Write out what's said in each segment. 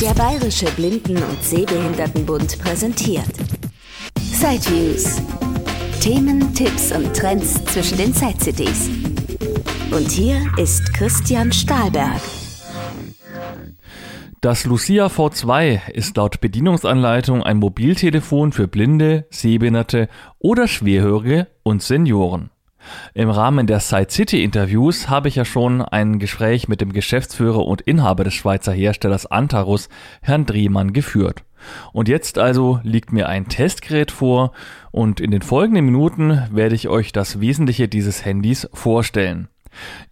Der Bayerische Blinden- und Sehbehindertenbund präsentiert Sideviews. Themen, Tipps und Trends zwischen den Side-CDs. Und hier ist Christian Stahlberg. Das Lucia V2 ist laut Bedienungsanleitung ein Mobiltelefon für Blinde, Sehbehinderte oder Schwerhörige und Senioren. Im Rahmen der Side City Interviews habe ich ja schon ein Gespräch mit dem Geschäftsführer und Inhaber des Schweizer Herstellers Antarus, Herrn Drehmann, geführt. Und jetzt also liegt mir ein Testgerät vor und in den folgenden Minuten werde ich euch das Wesentliche dieses Handys vorstellen.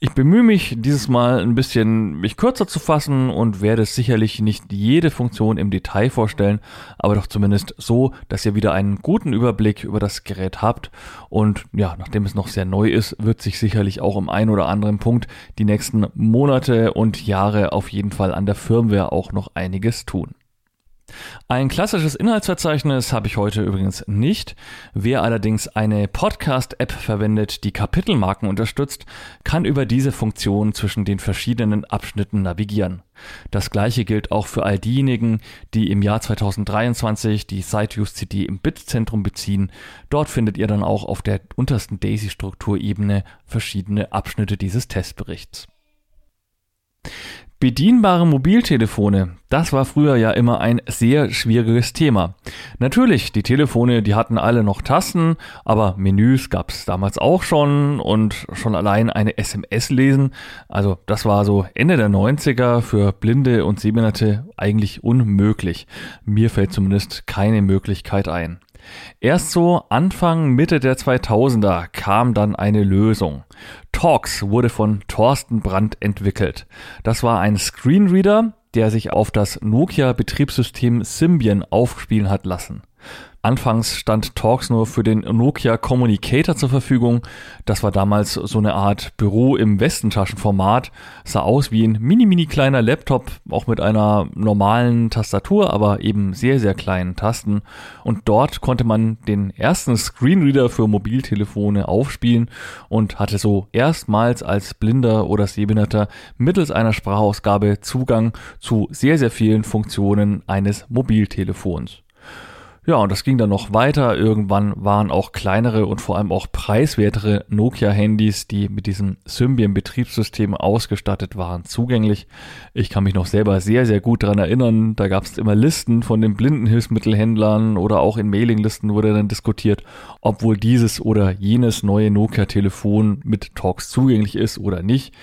Ich bemühe mich dieses Mal ein bisschen mich kürzer zu fassen und werde sicherlich nicht jede Funktion im Detail vorstellen, aber doch zumindest so, dass ihr wieder einen guten Überblick über das Gerät habt. Und ja, nachdem es noch sehr neu ist, wird sich sicherlich auch im einen oder anderen Punkt die nächsten Monate und Jahre auf jeden Fall an der Firmware auch noch einiges tun. Ein klassisches Inhaltsverzeichnis habe ich heute übrigens nicht. Wer allerdings eine Podcast-App verwendet, die Kapitelmarken unterstützt, kann über diese Funktion zwischen den verschiedenen Abschnitten navigieren. Das gleiche gilt auch für all diejenigen, die im Jahr 2023 die SiteViews CD im Bitzentrum beziehen. Dort findet ihr dann auch auf der untersten Daisy-Strukturebene verschiedene Abschnitte dieses Testberichts. Bedienbare Mobiltelefone, das war früher ja immer ein sehr schwieriges Thema. Natürlich, die Telefone, die hatten alle noch Tasten, aber Menüs gab es damals auch schon und schon allein eine SMS lesen, also das war so Ende der 90er für Blinde und Sehbehinderte eigentlich unmöglich. Mir fällt zumindest keine Möglichkeit ein. Erst so Anfang, Mitte der 2000er kam dann eine Lösung. Talks wurde von Thorsten Brandt entwickelt. Das war ein Screenreader, der sich auf das Nokia-Betriebssystem Symbian aufspielen hat lassen. Anfangs stand Talks nur für den Nokia Communicator zur Verfügung. Das war damals so eine Art Büro im Westentaschenformat. Sah aus wie ein mini mini kleiner Laptop, auch mit einer normalen Tastatur, aber eben sehr sehr kleinen Tasten. Und dort konnte man den ersten Screenreader für Mobiltelefone aufspielen und hatte so erstmals als Blinder oder Sehbehinderter mittels einer Sprachausgabe Zugang zu sehr sehr vielen Funktionen eines Mobiltelefons. Ja, und das ging dann noch weiter. Irgendwann waren auch kleinere und vor allem auch preiswertere Nokia-Handys, die mit diesem Symbian-Betriebssystem ausgestattet waren, zugänglich. Ich kann mich noch selber sehr, sehr gut daran erinnern. Da gab es immer Listen von den Blindenhilfsmittelhändlern oder auch in Mailinglisten wurde dann diskutiert, ob wohl dieses oder jenes neue Nokia-Telefon mit Talks zugänglich ist oder nicht.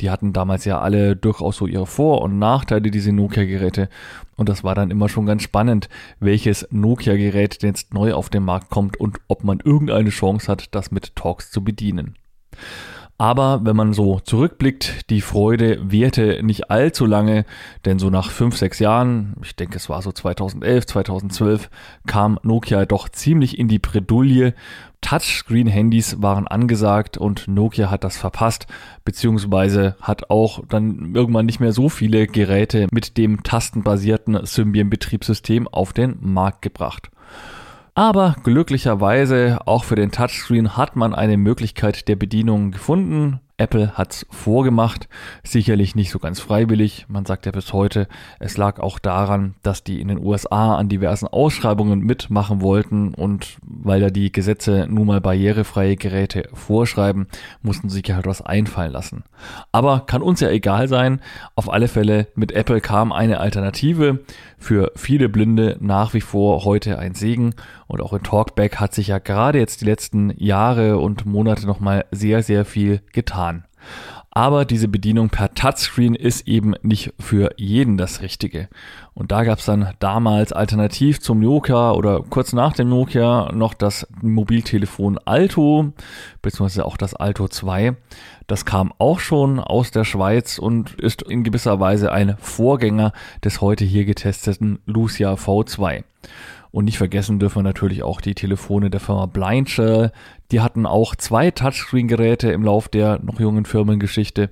Die hatten damals ja alle durchaus so ihre Vor- und Nachteile, diese Nokia-Geräte. Und das war dann immer schon ganz spannend, welches Nokia-Gerät jetzt neu auf den Markt kommt und ob man irgendeine Chance hat, das mit Talks zu bedienen. Aber wenn man so zurückblickt, die Freude währte nicht allzu lange, denn so nach fünf, sechs Jahren, ich denke es war so 2011, 2012, kam Nokia doch ziemlich in die Bredouille. Touchscreen-Handys waren angesagt und Nokia hat das verpasst, beziehungsweise hat auch dann irgendwann nicht mehr so viele Geräte mit dem tastenbasierten Symbian-Betriebssystem auf den Markt gebracht. Aber glücklicherweise auch für den Touchscreen hat man eine Möglichkeit der Bedienung gefunden. Apple hat's vorgemacht, sicherlich nicht so ganz freiwillig. Man sagt ja bis heute, es lag auch daran, dass die in den USA an diversen Ausschreibungen mitmachen wollten und weil da die Gesetze nun mal barrierefreie Geräte vorschreiben, mussten sie sich halt was einfallen lassen. Aber kann uns ja egal sein. Auf alle Fälle mit Apple kam eine Alternative für viele Blinde nach wie vor heute ein Segen und auch in Talkback hat sich ja gerade jetzt die letzten Jahre und Monate nochmal sehr, sehr viel getan. Aber diese Bedienung per Touchscreen ist eben nicht für jeden das Richtige. Und da gab es dann damals alternativ zum Nokia oder kurz nach dem Nokia noch das Mobiltelefon Alto, beziehungsweise auch das Alto 2. Das kam auch schon aus der Schweiz und ist in gewisser Weise ein Vorgänger des heute hier getesteten Lucia V2. Und nicht vergessen dürfen wir natürlich auch die Telefone der Firma Blindshell. Die hatten auch zwei Touchscreen-Geräte im Lauf der noch jungen Firmengeschichte,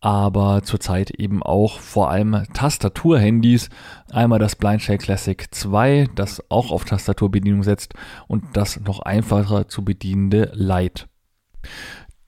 aber zurzeit eben auch vor allem Tastaturhandys. Einmal das Blindshell Classic 2, das auch auf Tastaturbedienung setzt und das noch einfacher zu bedienende Lite.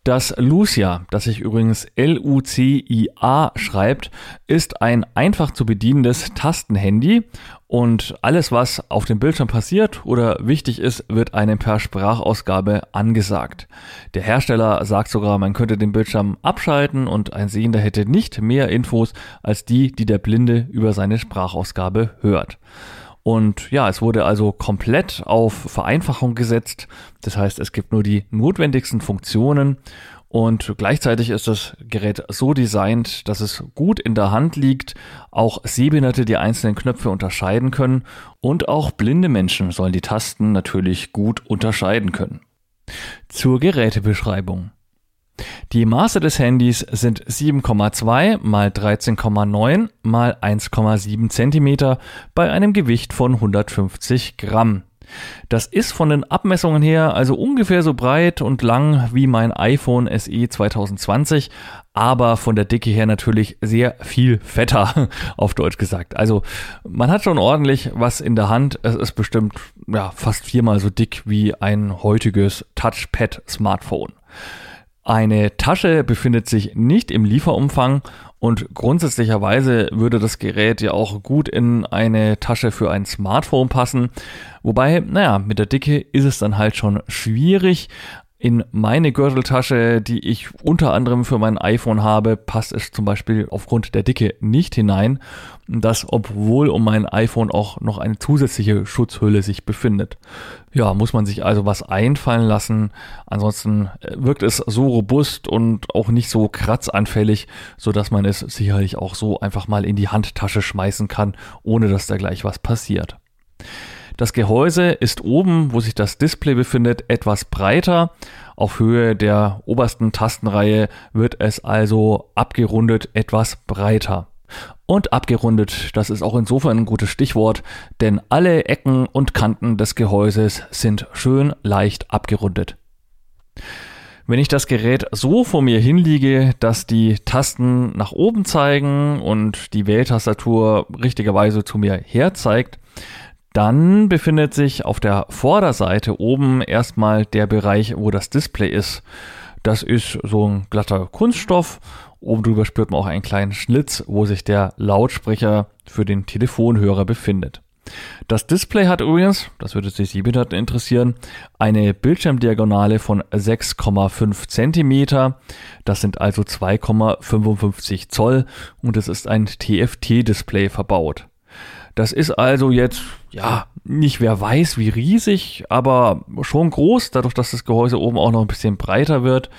Das Lucia, das sich übrigens L-U-C-I-A schreibt, ist ein einfach zu bedienendes Tastenhandy und alles, was auf dem Bildschirm passiert oder wichtig ist, wird einem per Sprachausgabe angesagt. Der Hersteller sagt sogar, man könnte den Bildschirm abschalten und ein Sehender hätte nicht mehr Infos als die, die der Blinde über seine Sprachausgabe hört. Und ja, es wurde also komplett auf Vereinfachung gesetzt. Das heißt, es gibt nur die notwendigsten Funktionen und gleichzeitig ist das Gerät so designt, dass es gut in der Hand liegt, auch Sehbehinderte die einzelnen Knöpfe unterscheiden können und auch blinde Menschen sollen die Tasten natürlich gut unterscheiden können. Zur Gerätebeschreibung. Die Maße des Handys sind 7,2 mal 13,9 mal 1,7 cm bei einem Gewicht von 150 Gramm. Das ist von den Abmessungen her also ungefähr so breit und lang wie mein iPhone SE 2020, aber von der Dicke her natürlich sehr viel fetter, auf Deutsch gesagt. Also man hat schon ordentlich was in der Hand. Es ist bestimmt ja, fast viermal so dick wie ein heutiges Touchpad-Smartphone. Eine Tasche befindet sich nicht im Lieferumfang und grundsätzlicherweise würde das Gerät ja auch gut in eine Tasche für ein Smartphone passen. Wobei, naja, mit der Dicke ist es dann halt schon schwierig. In meine Gürteltasche, die ich unter anderem für mein iPhone habe, passt es zum Beispiel aufgrund der Dicke nicht hinein. Das, obwohl um mein iPhone auch noch eine zusätzliche Schutzhülle sich befindet. Ja, muss man sich also was einfallen lassen. Ansonsten äh, wirkt es so robust und auch nicht so kratzanfällig, so dass man es sicherlich auch so einfach mal in die Handtasche schmeißen kann, ohne dass da gleich was passiert. Das Gehäuse ist oben, wo sich das Display befindet, etwas breiter. Auf Höhe der obersten Tastenreihe wird es also abgerundet etwas breiter. Und abgerundet, das ist auch insofern ein gutes Stichwort, denn alle Ecken und Kanten des Gehäuses sind schön leicht abgerundet. Wenn ich das Gerät so vor mir hinliege, dass die Tasten nach oben zeigen und die Wähltastatur richtigerweise zu mir herzeigt, dann befindet sich auf der Vorderseite oben erstmal der Bereich, wo das Display ist. Das ist so ein glatter Kunststoff. Oben drüber spürt man auch einen kleinen Schlitz, wo sich der Lautsprecher für den Telefonhörer befindet. Das Display hat übrigens, das würde sich Sie bitte interessieren, eine Bildschirmdiagonale von 6,5 cm. Das sind also 2,55 Zoll und es ist ein TFT-Display verbaut. Das ist also jetzt, ja, nicht wer weiß wie riesig, aber schon groß, dadurch, dass das Gehäuse oben auch noch ein bisschen breiter wird.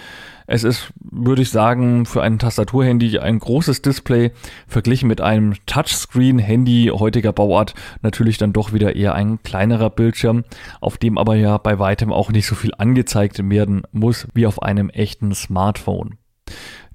Es ist, würde ich sagen, für ein Tastaturhandy ein großes Display, verglichen mit einem Touchscreen-Handy heutiger Bauart natürlich dann doch wieder eher ein kleinerer Bildschirm, auf dem aber ja bei weitem auch nicht so viel angezeigt werden muss wie auf einem echten Smartphone.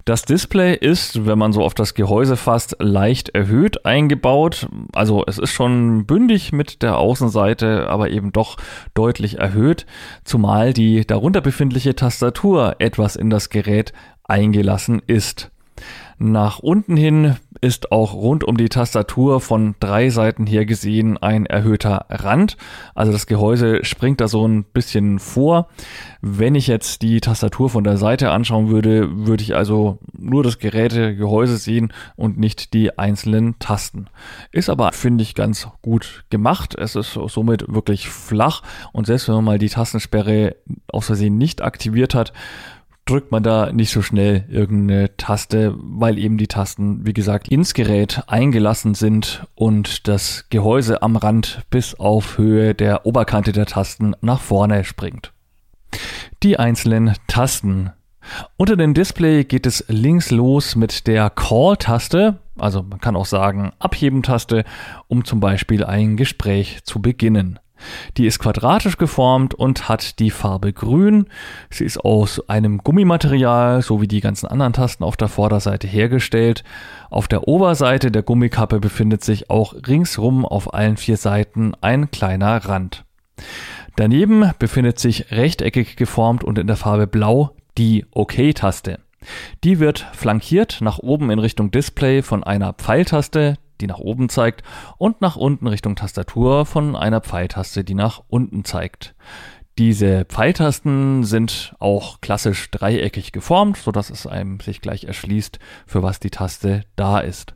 Das Display ist, wenn man so auf das Gehäuse fasst, leicht erhöht eingebaut. Also es ist schon bündig mit der Außenseite, aber eben doch deutlich erhöht, zumal die darunter befindliche Tastatur etwas in das Gerät eingelassen ist. Nach unten hin ist auch rund um die Tastatur von drei Seiten her gesehen ein erhöhter Rand. Also das Gehäuse springt da so ein bisschen vor. Wenn ich jetzt die Tastatur von der Seite anschauen würde, würde ich also nur das Gerätegehäuse sehen und nicht die einzelnen Tasten. Ist aber, finde ich, ganz gut gemacht. Es ist somit wirklich flach und selbst wenn man mal die Tastensperre aus Versehen nicht aktiviert hat, drückt man da nicht so schnell irgendeine Taste, weil eben die Tasten, wie gesagt, ins Gerät eingelassen sind und das Gehäuse am Rand bis auf Höhe der Oberkante der Tasten nach vorne springt. Die einzelnen Tasten. Unter dem Display geht es links los mit der Call-Taste, also man kann auch sagen Abheben-Taste, um zum Beispiel ein Gespräch zu beginnen. Die ist quadratisch geformt und hat die Farbe grün. Sie ist aus einem Gummimaterial, so wie die ganzen anderen Tasten auf der Vorderseite hergestellt. Auf der Oberseite der Gummikappe befindet sich auch ringsrum auf allen vier Seiten ein kleiner Rand. Daneben befindet sich rechteckig geformt und in der Farbe blau die OK-Taste. Die wird flankiert nach oben in Richtung Display von einer Pfeiltaste, die nach oben zeigt, und nach unten Richtung Tastatur von einer Pfeiltaste, die nach unten zeigt. Diese Pfeiltasten sind auch klassisch dreieckig geformt, sodass es einem sich gleich erschließt, für was die Taste da ist.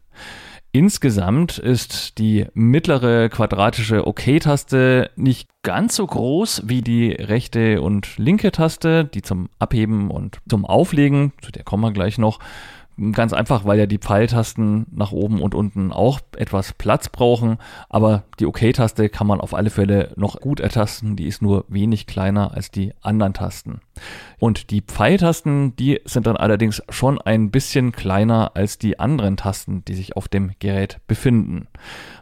Insgesamt ist die mittlere quadratische OK-Taste nicht ganz so groß wie die rechte und linke Taste, die zum Abheben und zum Auflegen, zu der kommen wir gleich noch, Ganz einfach, weil ja die Pfeiltasten nach oben und unten auch etwas Platz brauchen, aber die OK-Taste kann man auf alle Fälle noch gut ertasten, die ist nur wenig kleiner als die anderen Tasten. Und die Pfeiltasten, die sind dann allerdings schon ein bisschen kleiner als die anderen Tasten, die sich auf dem Gerät befinden.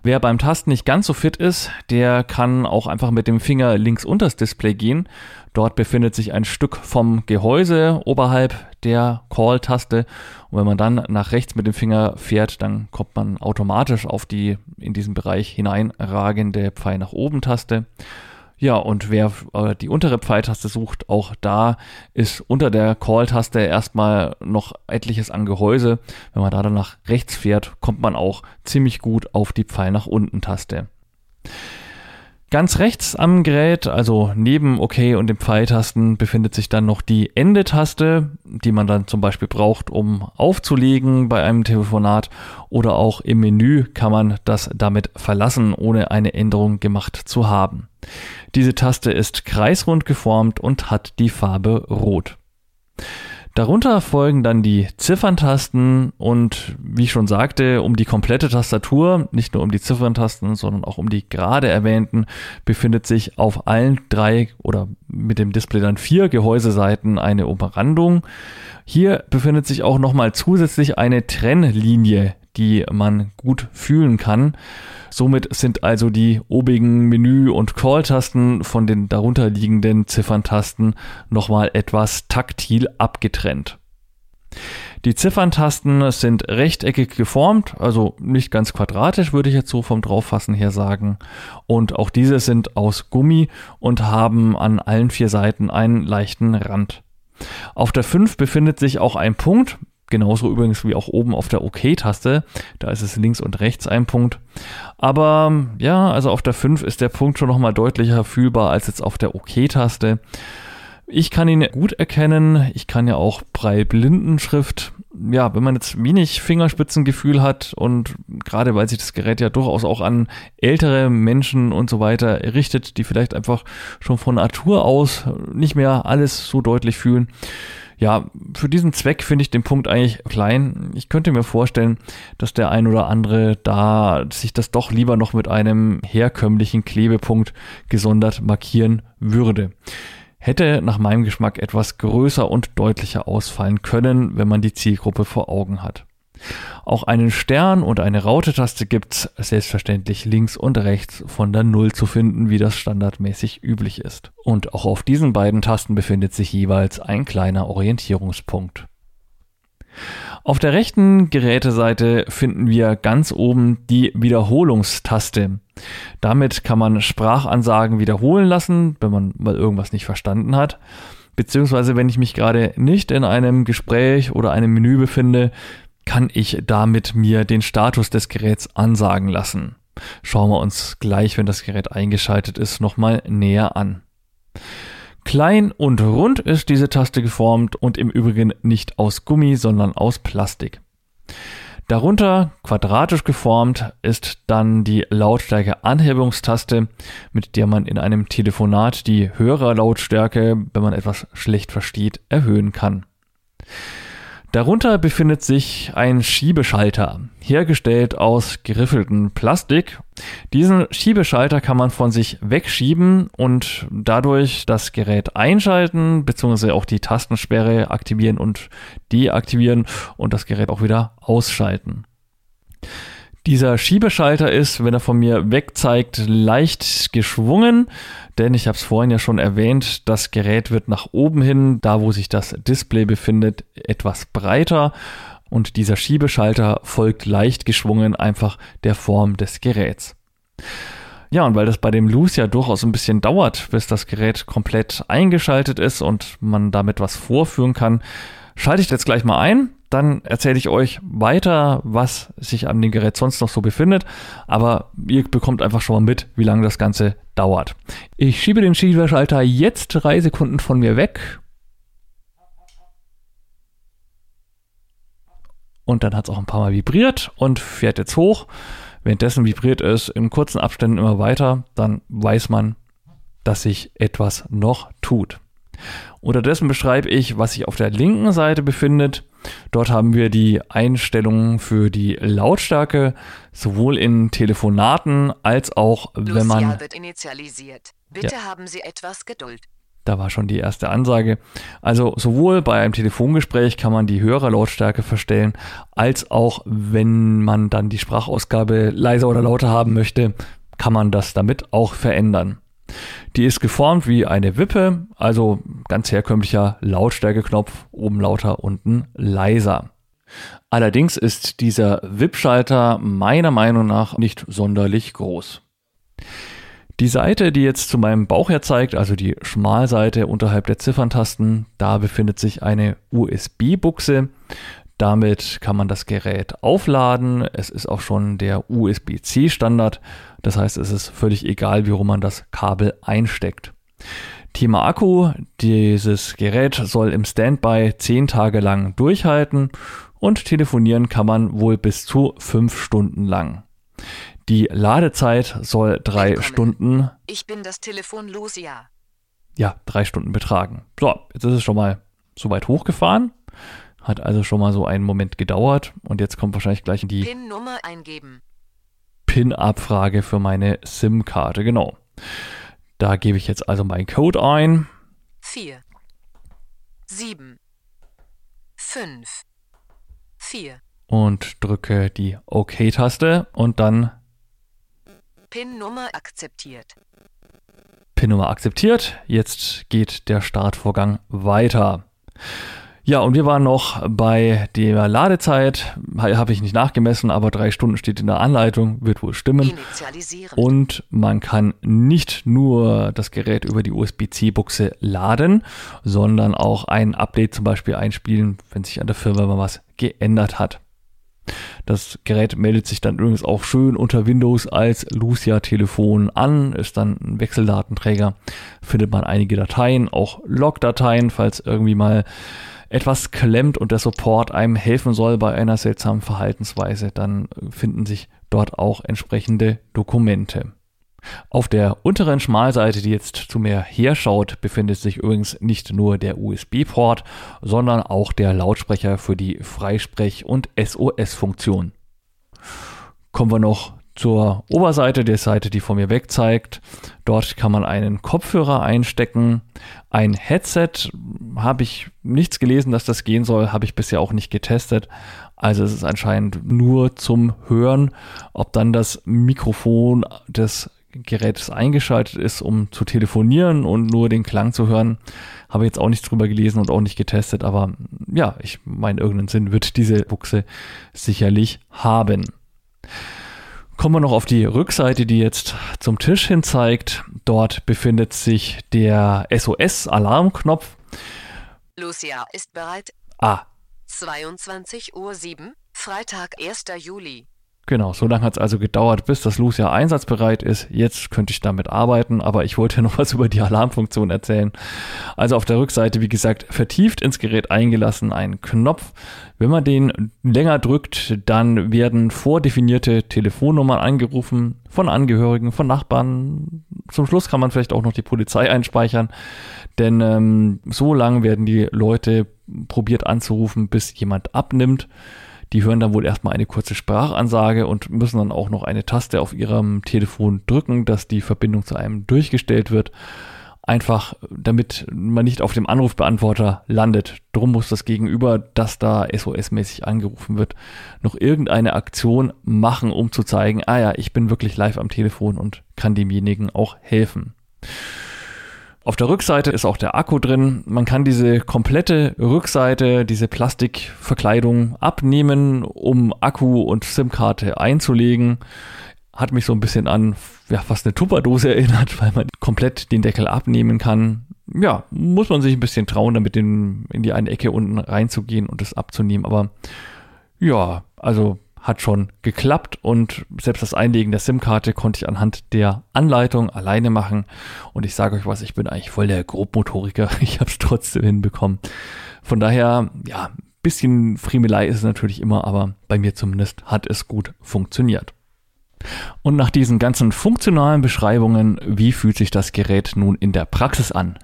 Wer beim Tasten nicht ganz so fit ist, der kann auch einfach mit dem Finger links unters Display gehen Dort befindet sich ein Stück vom Gehäuse oberhalb der Call-Taste. Und wenn man dann nach rechts mit dem Finger fährt, dann kommt man automatisch auf die in diesen Bereich hineinragende Pfeil nach oben Taste. Ja, und wer äh, die untere Pfeiltaste sucht, auch da ist unter der Call-Taste erstmal noch etliches an Gehäuse. Wenn man da dann nach rechts fährt, kommt man auch ziemlich gut auf die Pfeil nach unten Taste. Ganz rechts am Gerät, also neben OK und den Pfeiltasten, befindet sich dann noch die Ende-Taste, die man dann zum Beispiel braucht, um aufzulegen bei einem Telefonat oder auch im Menü kann man das damit verlassen, ohne eine Änderung gemacht zu haben. Diese Taste ist kreisrund geformt und hat die Farbe Rot. Darunter folgen dann die Zifferntasten und wie ich schon sagte, um die komplette Tastatur, nicht nur um die Zifferntasten, sondern auch um die gerade erwähnten, befindet sich auf allen drei oder mit dem Display dann vier Gehäuseseiten eine Umrandung. Hier befindet sich auch nochmal zusätzlich eine Trennlinie, die man gut fühlen kann. Somit sind also die obigen Menü- und Call-Tasten von den darunterliegenden Zifferntasten nochmal etwas taktil abgetrennt. Die Zifferntasten sind rechteckig geformt, also nicht ganz quadratisch, würde ich jetzt so vom Drauffassen her sagen. Und auch diese sind aus Gummi und haben an allen vier Seiten einen leichten Rand. Auf der 5 befindet sich auch ein Punkt, Genauso übrigens wie auch oben auf der OK-Taste. Da ist es links und rechts ein Punkt. Aber ja, also auf der 5 ist der Punkt schon nochmal deutlicher fühlbar als jetzt auf der OK-Taste. Ich kann ihn gut erkennen. Ich kann ja auch Braille-Blindenschrift. Ja, wenn man jetzt wenig Fingerspitzengefühl hat und gerade weil sich das Gerät ja durchaus auch an ältere Menschen und so weiter richtet, die vielleicht einfach schon von Natur aus nicht mehr alles so deutlich fühlen, ja, für diesen Zweck finde ich den Punkt eigentlich klein. Ich könnte mir vorstellen, dass der ein oder andere da sich das doch lieber noch mit einem herkömmlichen Klebepunkt gesondert markieren würde. Hätte nach meinem Geschmack etwas größer und deutlicher ausfallen können, wenn man die Zielgruppe vor Augen hat. Auch einen Stern und eine Raute-Taste gibt's selbstverständlich links und rechts von der Null zu finden, wie das standardmäßig üblich ist. Und auch auf diesen beiden Tasten befindet sich jeweils ein kleiner Orientierungspunkt. Auf der rechten Geräteseite finden wir ganz oben die Wiederholungstaste. Damit kann man Sprachansagen wiederholen lassen, wenn man mal irgendwas nicht verstanden hat. Beziehungsweise wenn ich mich gerade nicht in einem Gespräch oder einem Menü befinde, kann ich damit mir den Status des Geräts ansagen lassen. Schauen wir uns gleich, wenn das Gerät eingeschaltet ist, nochmal näher an. Klein und rund ist diese Taste geformt und im Übrigen nicht aus Gummi, sondern aus Plastik. Darunter quadratisch geformt ist dann die Lautstärke-Anhebungstaste, mit der man in einem Telefonat die Hörerlautstärke, wenn man etwas schlecht versteht, erhöhen kann. Darunter befindet sich ein Schiebeschalter, hergestellt aus geriffeltem Plastik. Diesen Schiebeschalter kann man von sich wegschieben und dadurch das Gerät einschalten, beziehungsweise auch die Tastensperre aktivieren und deaktivieren und das Gerät auch wieder ausschalten. Dieser Schiebeschalter ist, wenn er von mir weg zeigt, leicht geschwungen, denn ich habe es vorhin ja schon erwähnt, das Gerät wird nach oben hin, da wo sich das Display befindet, etwas breiter. Und dieser Schiebeschalter folgt leicht geschwungen einfach der Form des Geräts. Ja, und weil das bei dem Loose ja durchaus ein bisschen dauert, bis das Gerät komplett eingeschaltet ist und man damit was vorführen kann, schalte ich jetzt gleich mal ein dann erzähle ich euch weiter, was sich an dem Gerät sonst noch so befindet. Aber ihr bekommt einfach schon mal mit, wie lange das Ganze dauert. Ich schiebe den Schieberschalter jetzt drei Sekunden von mir weg. Und dann hat es auch ein paar Mal vibriert und fährt jetzt hoch. Währenddessen vibriert es in kurzen Abständen immer weiter. Dann weiß man, dass sich etwas noch tut. Unterdessen beschreibe ich, was sich auf der linken Seite befindet. Dort haben wir die Einstellungen für die Lautstärke, sowohl in Telefonaten als auch Lucia wenn man. Wird initialisiert. Bitte ja. haben Sie etwas Geduld. Da war schon die erste Ansage. Also sowohl bei einem Telefongespräch kann man die höhere Lautstärke verstellen, als auch wenn man dann die Sprachausgabe leiser oder lauter haben möchte, kann man das damit auch verändern. Die ist geformt wie eine Wippe, also ganz herkömmlicher Lautstärkeknopf, oben lauter, unten leiser. Allerdings ist dieser WIP-Schalter meiner Meinung nach nicht sonderlich groß. Die Seite, die jetzt zu meinem Bauch her zeigt, also die Schmalseite unterhalb der Zifferntasten, da befindet sich eine USB-Buchse. Damit kann man das Gerät aufladen. Es ist auch schon der USB-C-Standard. Das heißt, es ist völlig egal, wie rum man das Kabel einsteckt. Thema Akku. Dieses Gerät soll im Standby 10 Tage lang durchhalten und telefonieren kann man wohl bis zu 5 Stunden lang. Die Ladezeit soll drei Willkommen. Stunden. Ich bin das Telefon Lucia. Ja, drei Stunden betragen. So, jetzt ist es schon mal so weit hochgefahren. Hat also schon mal so einen Moment gedauert und jetzt kommt wahrscheinlich gleich die PIN-Nummer eingeben. PIN-Abfrage für meine SIM-Karte, genau. Da gebe ich jetzt also meinen Code ein. 4 7 5 4 und drücke die OK-Taste und dann PIN-Nummer akzeptiert. PIN-Nummer akzeptiert. Jetzt geht der Startvorgang weiter. Ja, und wir waren noch bei der Ladezeit, habe ich nicht nachgemessen, aber drei Stunden steht in der Anleitung, wird wohl stimmen. Und man kann nicht nur das Gerät über die USB-C-Buchse laden, sondern auch ein Update zum Beispiel einspielen, wenn sich an der Firma mal was geändert hat. Das Gerät meldet sich dann übrigens auch schön unter Windows als Lucia-Telefon an, ist dann ein Wechseldatenträger, findet man einige Dateien, auch Logdateien, falls irgendwie mal etwas klemmt und der Support einem helfen soll bei einer seltsamen Verhaltensweise, dann finden sich dort auch entsprechende Dokumente. Auf der unteren Schmalseite, die jetzt zu mir herschaut, befindet sich übrigens nicht nur der USB-Port, sondern auch der Lautsprecher für die Freisprech- und SOS-Funktion. Kommen wir noch zur Oberseite der Seite, die vor mir weg zeigt. Dort kann man einen Kopfhörer einstecken. Ein Headset habe ich nichts gelesen, dass das gehen soll, habe ich bisher auch nicht getestet. Also es ist anscheinend nur zum Hören. Ob dann das Mikrofon des Gerätes eingeschaltet ist, um zu telefonieren und nur den Klang zu hören. Habe jetzt auch nichts drüber gelesen und auch nicht getestet, aber ja, ich meine, irgendeinen Sinn wird diese Buchse sicherlich haben. Kommen wir noch auf die Rückseite, die jetzt zum Tisch hin zeigt. Dort befindet sich der SOS-Alarmknopf. Lucia ist bereit. Ah. 22.07 Uhr, Freitag, 1. Juli. Genau, so lange hat es also gedauert, bis das Lucia einsatzbereit ist. Jetzt könnte ich damit arbeiten, aber ich wollte noch was über die Alarmfunktion erzählen. Also auf der Rückseite, wie gesagt, vertieft ins Gerät eingelassen ein Knopf. Wenn man den länger drückt, dann werden vordefinierte Telefonnummern angerufen von Angehörigen, von Nachbarn. Zum Schluss kann man vielleicht auch noch die Polizei einspeichern, denn ähm, so lange werden die Leute probiert anzurufen, bis jemand abnimmt. Die hören dann wohl erstmal eine kurze Sprachansage und müssen dann auch noch eine Taste auf ihrem Telefon drücken, dass die Verbindung zu einem durchgestellt wird. Einfach damit man nicht auf dem Anrufbeantworter landet. Drum muss das Gegenüber, das da SOS-mäßig angerufen wird, noch irgendeine Aktion machen, um zu zeigen, ah ja, ich bin wirklich live am Telefon und kann demjenigen auch helfen. Auf der Rückseite ist auch der Akku drin. Man kann diese komplette Rückseite, diese Plastikverkleidung abnehmen, um Akku und SIM-Karte einzulegen. hat mich so ein bisschen an ja, fast eine Tupperdose erinnert, weil man komplett den Deckel abnehmen kann. Ja, muss man sich ein bisschen trauen, damit in, in die eine Ecke unten reinzugehen und das abzunehmen. Aber ja, also hat schon geklappt und selbst das Einlegen der SIM-Karte konnte ich anhand der Anleitung alleine machen. Und ich sage euch was, ich bin eigentlich voll der Grobmotoriker. Ich habe es trotzdem hinbekommen. Von daher, ja, bisschen Friemelei ist es natürlich immer, aber bei mir zumindest hat es gut funktioniert. Und nach diesen ganzen funktionalen Beschreibungen, wie fühlt sich das Gerät nun in der Praxis an?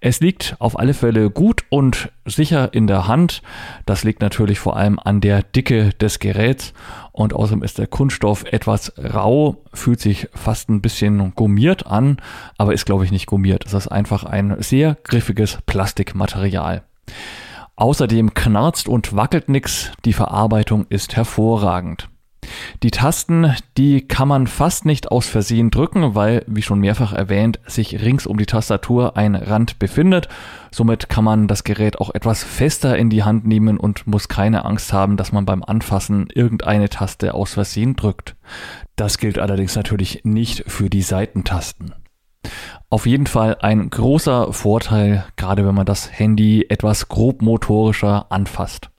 Es liegt auf alle Fälle gut und sicher in der Hand. Das liegt natürlich vor allem an der Dicke des Geräts und außerdem ist der Kunststoff etwas rau, fühlt sich fast ein bisschen gummiert an, aber ist glaube ich nicht gummiert. Es ist einfach ein sehr griffiges Plastikmaterial. Außerdem knarzt und wackelt nichts, die Verarbeitung ist hervorragend. Die Tasten, die kann man fast nicht aus Versehen drücken, weil, wie schon mehrfach erwähnt, sich rings um die Tastatur ein Rand befindet. Somit kann man das Gerät auch etwas fester in die Hand nehmen und muss keine Angst haben, dass man beim Anfassen irgendeine Taste aus Versehen drückt. Das gilt allerdings natürlich nicht für die Seitentasten. Auf jeden Fall ein großer Vorteil, gerade wenn man das Handy etwas grobmotorischer anfasst.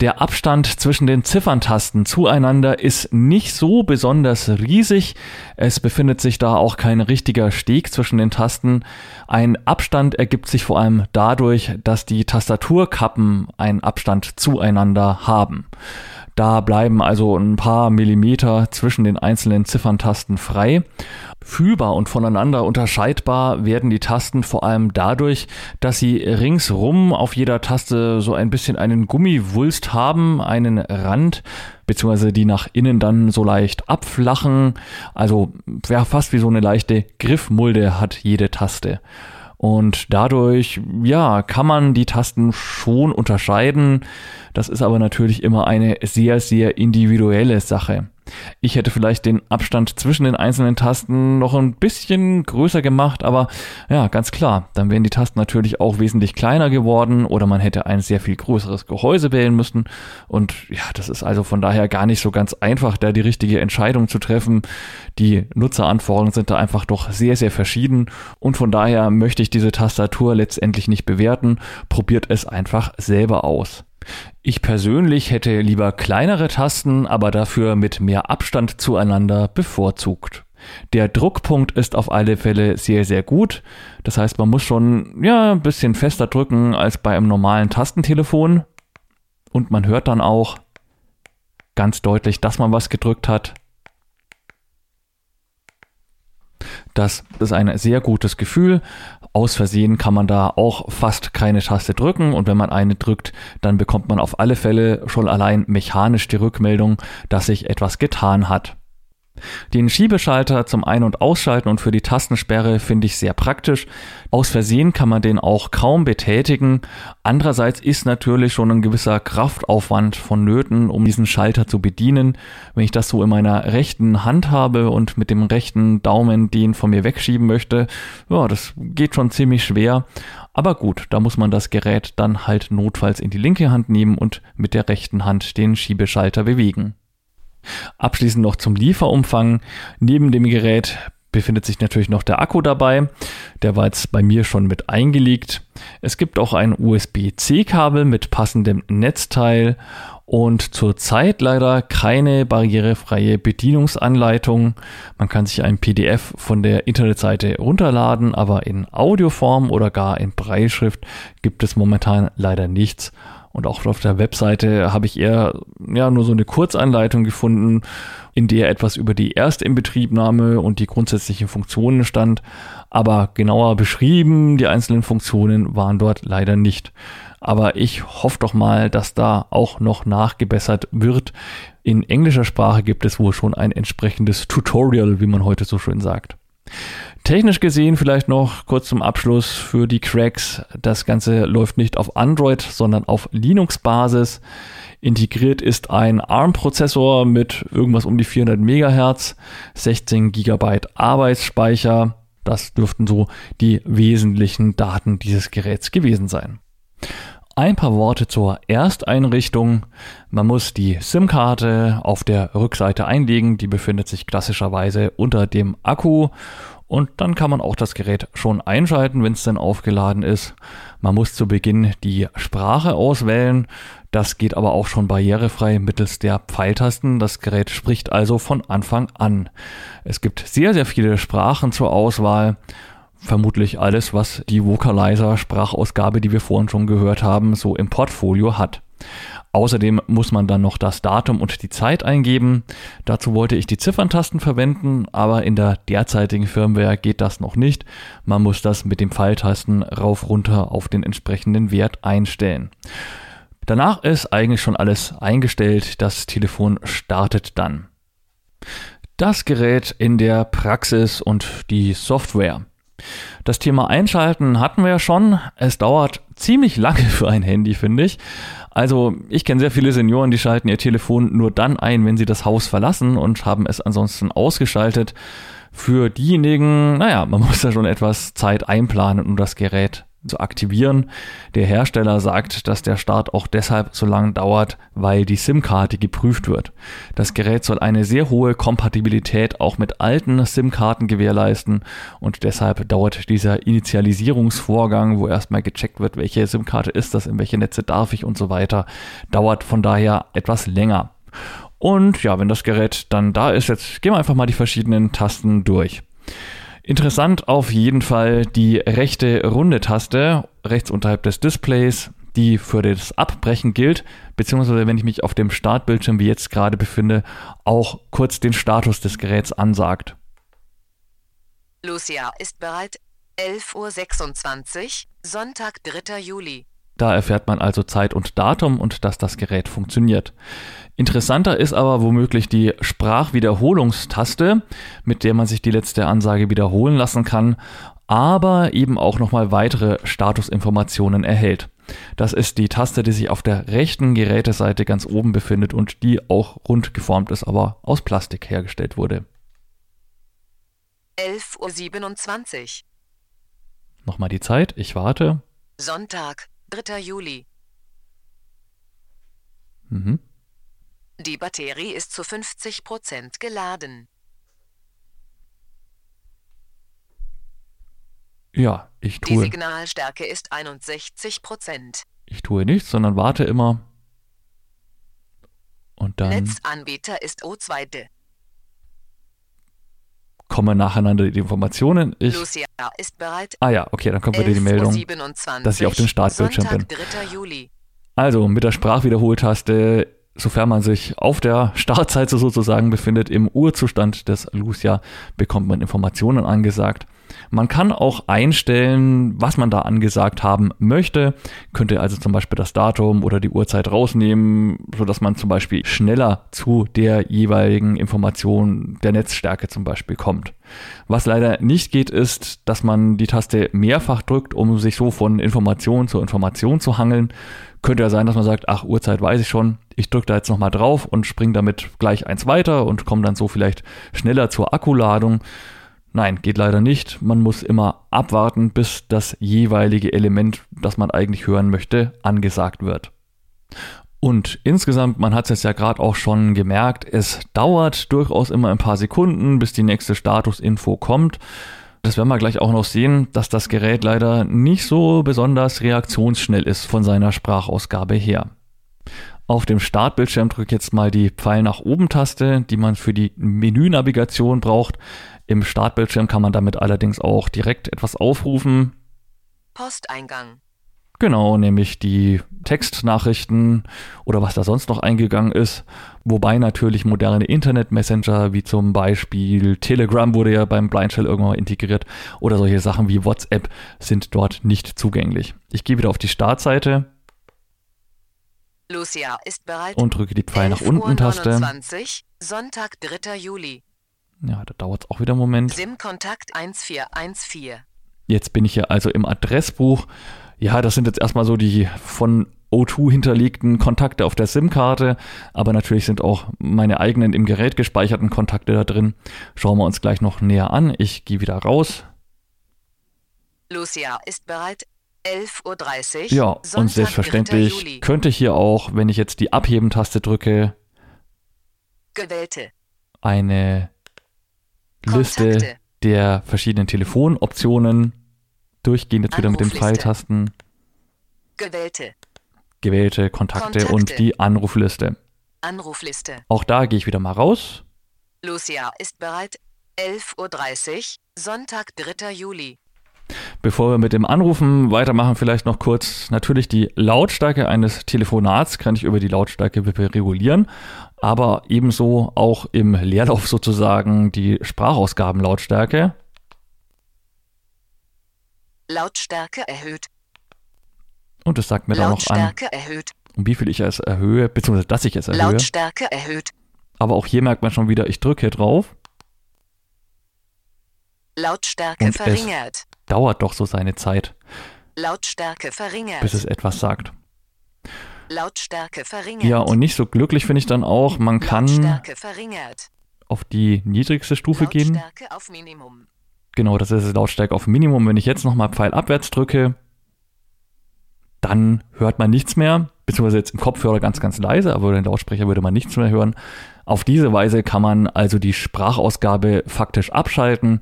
Der Abstand zwischen den Zifferntasten zueinander ist nicht so besonders riesig. Es befindet sich da auch kein richtiger Steg zwischen den Tasten. Ein Abstand ergibt sich vor allem dadurch, dass die Tastaturkappen einen Abstand zueinander haben. Da bleiben also ein paar Millimeter zwischen den einzelnen Zifferntasten frei. Fühlbar und voneinander unterscheidbar werden die Tasten vor allem dadurch, dass sie ringsrum auf jeder Taste so ein bisschen einen Gummiwulst haben, einen Rand, beziehungsweise die nach innen dann so leicht abflachen. Also ja, fast wie so eine leichte Griffmulde hat jede Taste. Und dadurch, ja, kann man die Tasten schon unterscheiden. Das ist aber natürlich immer eine sehr, sehr individuelle Sache. Ich hätte vielleicht den Abstand zwischen den einzelnen Tasten noch ein bisschen größer gemacht, aber ja, ganz klar, dann wären die Tasten natürlich auch wesentlich kleiner geworden oder man hätte ein sehr viel größeres Gehäuse wählen müssen. Und ja, das ist also von daher gar nicht so ganz einfach, da die richtige Entscheidung zu treffen. Die Nutzeranforderungen sind da einfach doch sehr, sehr verschieden und von daher möchte ich diese Tastatur letztendlich nicht bewerten. Probiert es einfach selber aus. Ich persönlich hätte lieber kleinere Tasten, aber dafür mit mehr Abstand zueinander bevorzugt. Der Druckpunkt ist auf alle Fälle sehr, sehr gut. Das heißt, man muss schon ja, ein bisschen fester drücken als bei einem normalen Tastentelefon. Und man hört dann auch ganz deutlich, dass man was gedrückt hat. Das ist ein sehr gutes Gefühl. Aus Versehen kann man da auch fast keine Taste drücken und wenn man eine drückt, dann bekommt man auf alle Fälle schon allein mechanisch die Rückmeldung, dass sich etwas getan hat. Den Schiebeschalter zum Ein- und Ausschalten und für die Tastensperre finde ich sehr praktisch. Aus Versehen kann man den auch kaum betätigen. Andererseits ist natürlich schon ein gewisser Kraftaufwand vonnöten, um diesen Schalter zu bedienen. Wenn ich das so in meiner rechten Hand habe und mit dem rechten Daumen den von mir wegschieben möchte, ja, das geht schon ziemlich schwer. Aber gut, da muss man das Gerät dann halt notfalls in die linke Hand nehmen und mit der rechten Hand den Schiebeschalter bewegen. Abschließend noch zum Lieferumfang. Neben dem Gerät befindet sich natürlich noch der Akku dabei. Der war jetzt bei mir schon mit eingelegt. Es gibt auch ein USB-C-Kabel mit passendem Netzteil und zurzeit leider keine barrierefreie Bedienungsanleitung. Man kann sich ein PDF von der Internetseite runterladen, aber in Audioform oder gar in Breitschrift gibt es momentan leider nichts. Und auch auf der Webseite habe ich eher ja nur so eine Kurzanleitung gefunden, in der etwas über die Erstinbetriebnahme und die grundsätzlichen Funktionen stand. Aber genauer beschrieben, die einzelnen Funktionen waren dort leider nicht. Aber ich hoffe doch mal, dass da auch noch nachgebessert wird. In englischer Sprache gibt es wohl schon ein entsprechendes Tutorial, wie man heute so schön sagt. Technisch gesehen vielleicht noch kurz zum Abschluss für die Cracks. Das Ganze läuft nicht auf Android, sondern auf Linux-Basis. Integriert ist ein ARM-Prozessor mit irgendwas um die 400 MHz, 16 GB Arbeitsspeicher. Das dürften so die wesentlichen Daten dieses Geräts gewesen sein. Ein paar Worte zur Ersteinrichtung. Man muss die SIM-Karte auf der Rückseite einlegen. Die befindet sich klassischerweise unter dem Akku. Und dann kann man auch das Gerät schon einschalten, wenn es denn aufgeladen ist. Man muss zu Beginn die Sprache auswählen. Das geht aber auch schon barrierefrei mittels der Pfeiltasten. Das Gerät spricht also von Anfang an. Es gibt sehr, sehr viele Sprachen zur Auswahl vermutlich alles, was die Vocalizer-Sprachausgabe, die wir vorhin schon gehört haben, so im Portfolio hat. Außerdem muss man dann noch das Datum und die Zeit eingeben. Dazu wollte ich die Zifferntasten verwenden, aber in der derzeitigen Firmware geht das noch nicht. Man muss das mit den Pfeiltasten rauf runter auf den entsprechenden Wert einstellen. Danach ist eigentlich schon alles eingestellt. Das Telefon startet dann. Das Gerät in der Praxis und die Software. Das Thema Einschalten hatten wir ja schon. Es dauert ziemlich lange für ein Handy, finde ich. Also ich kenne sehr viele Senioren, die schalten ihr Telefon nur dann ein, wenn sie das Haus verlassen und haben es ansonsten ausgeschaltet. Für diejenigen, naja, man muss da schon etwas Zeit einplanen, um das Gerät zu aktivieren. Der Hersteller sagt, dass der Start auch deshalb so lange dauert, weil die SIM-Karte geprüft wird. Das Gerät soll eine sehr hohe Kompatibilität auch mit alten SIM-Karten gewährleisten und deshalb dauert dieser Initialisierungsvorgang, wo erstmal gecheckt wird, welche SIM-Karte ist das, in welche Netze darf ich und so weiter, dauert von daher etwas länger. Und ja, wenn das Gerät dann da ist, jetzt gehen wir einfach mal die verschiedenen Tasten durch. Interessant auf jeden Fall die rechte runde Taste rechts unterhalb des Displays, die für das Abbrechen gilt, beziehungsweise wenn ich mich auf dem Startbildschirm wie jetzt gerade befinde, auch kurz den Status des Geräts ansagt. Lucia ist bereit. 11.26 Uhr, Sonntag, 3. Juli. Da erfährt man also Zeit und Datum und dass das Gerät funktioniert. Interessanter ist aber womöglich die Sprachwiederholungstaste, mit der man sich die letzte Ansage wiederholen lassen kann, aber eben auch nochmal weitere Statusinformationen erhält. Das ist die Taste, die sich auf der rechten Geräteseite ganz oben befindet und die auch rund geformt ist, aber aus Plastik hergestellt wurde. 11.27 Uhr. Nochmal die Zeit, ich warte. Sonntag, 3. Juli. Mhm. Die Batterie ist zu 50% geladen. Ja, ich Die tue, Signalstärke ist 61%. ich tue nichts, sondern warte immer. Und dann Netzanbieter ist O2D. Kommen nacheinander die Informationen. Ich, Lucia ist bereit. ah ja, okay, dann kommt wieder die Meldung. 11.27 dass ich auf dem Startbildschirm Sonntag, bin. 3. Juli. Also mit der Sprachwiederholtaste, sofern man sich auf der Startseite sozusagen befindet, im Urzustand des Lucia, bekommt man Informationen angesagt. Man kann auch einstellen, was man da angesagt haben möchte. Könnte also zum Beispiel das Datum oder die Uhrzeit rausnehmen, sodass man zum Beispiel schneller zu der jeweiligen Information der Netzstärke zum Beispiel kommt. Was leider nicht geht, ist, dass man die Taste mehrfach drückt, um sich so von Information zu Information zu hangeln. Könnte ja sein, dass man sagt, ach, Uhrzeit weiß ich schon, ich drücke da jetzt nochmal drauf und springe damit gleich eins weiter und komme dann so vielleicht schneller zur Akkuladung. Nein, geht leider nicht. Man muss immer abwarten, bis das jeweilige Element, das man eigentlich hören möchte, angesagt wird. Und insgesamt, man hat es jetzt ja gerade auch schon gemerkt, es dauert durchaus immer ein paar Sekunden, bis die nächste Statusinfo kommt. Das werden wir gleich auch noch sehen, dass das Gerät leider nicht so besonders reaktionsschnell ist von seiner Sprachausgabe her. Auf dem Startbildschirm drücke ich jetzt mal die Pfeil nach oben Taste, die man für die Menünavigation braucht. Im Startbildschirm kann man damit allerdings auch direkt etwas aufrufen. Posteingang. Genau, nämlich die Textnachrichten oder was da sonst noch eingegangen ist. Wobei natürlich moderne Internet-Messenger wie zum Beispiel Telegram wurde ja beim Blindshell irgendwann mal integriert oder solche Sachen wie WhatsApp sind dort nicht zugänglich. Ich gehe wieder auf die Startseite Lucia ist bereit. und drücke die Pfeil nach unten Taste. 11.29 Sonntag, 3. Juli. Ja, da dauert es auch wieder einen Moment. SIM-Kontakt 1414. Jetzt bin ich hier also im Adressbuch. Ja, das sind jetzt erstmal so die von O2 hinterlegten Kontakte auf der SIM-Karte, aber natürlich sind auch meine eigenen im Gerät gespeicherten Kontakte da drin. Schauen wir uns gleich noch näher an. Ich gehe wieder raus. Lucia ist bereit. 11.30 Uhr. Ja, und Sonntag, 3. selbstverständlich könnte ich hier auch, wenn ich jetzt die Abheben-Taste drücke, Gewählte. eine Liste Kontakte. der verschiedenen Telefonoptionen durchgehen. Jetzt wieder mit den Anrufliste. Pfeiltasten, Gewählte. gewählte Kontakte, Kontakte. und die Anrufliste. Anrufliste. Auch da gehe ich wieder mal raus. Lucia ist bereit. 11.30 Uhr. Sonntag, 3. Juli. Bevor wir mit dem Anrufen weitermachen, vielleicht noch kurz natürlich die Lautstärke eines Telefonats kann ich über die Lautstärke-Wippe regulieren, aber ebenso auch im Leerlauf sozusagen die Sprachausgabenlautstärke. Lautstärke erhöht. Und es sagt mir dann noch an, Lautstärke erhöht. um wie viel ich es erhöhe, beziehungsweise dass ich es erhöhe. Lautstärke erhöht. Aber auch hier merkt man schon wieder, ich drücke hier drauf, Lautstärke verringert. Dauert doch so seine Zeit, Lautstärke verringert. bis es etwas sagt. Lautstärke verringert. Ja, und nicht so glücklich finde ich dann auch, man kann auf die niedrigste Stufe gehen. Lautstärke auf Minimum. Genau, das ist Lautstärke auf Minimum. Wenn ich jetzt nochmal Pfeil abwärts drücke, dann hört man nichts mehr, beziehungsweise jetzt im Kopfhörer ganz, ganz leise, aber den Lautsprecher würde man nichts mehr hören. Auf diese Weise kann man also die Sprachausgabe faktisch abschalten.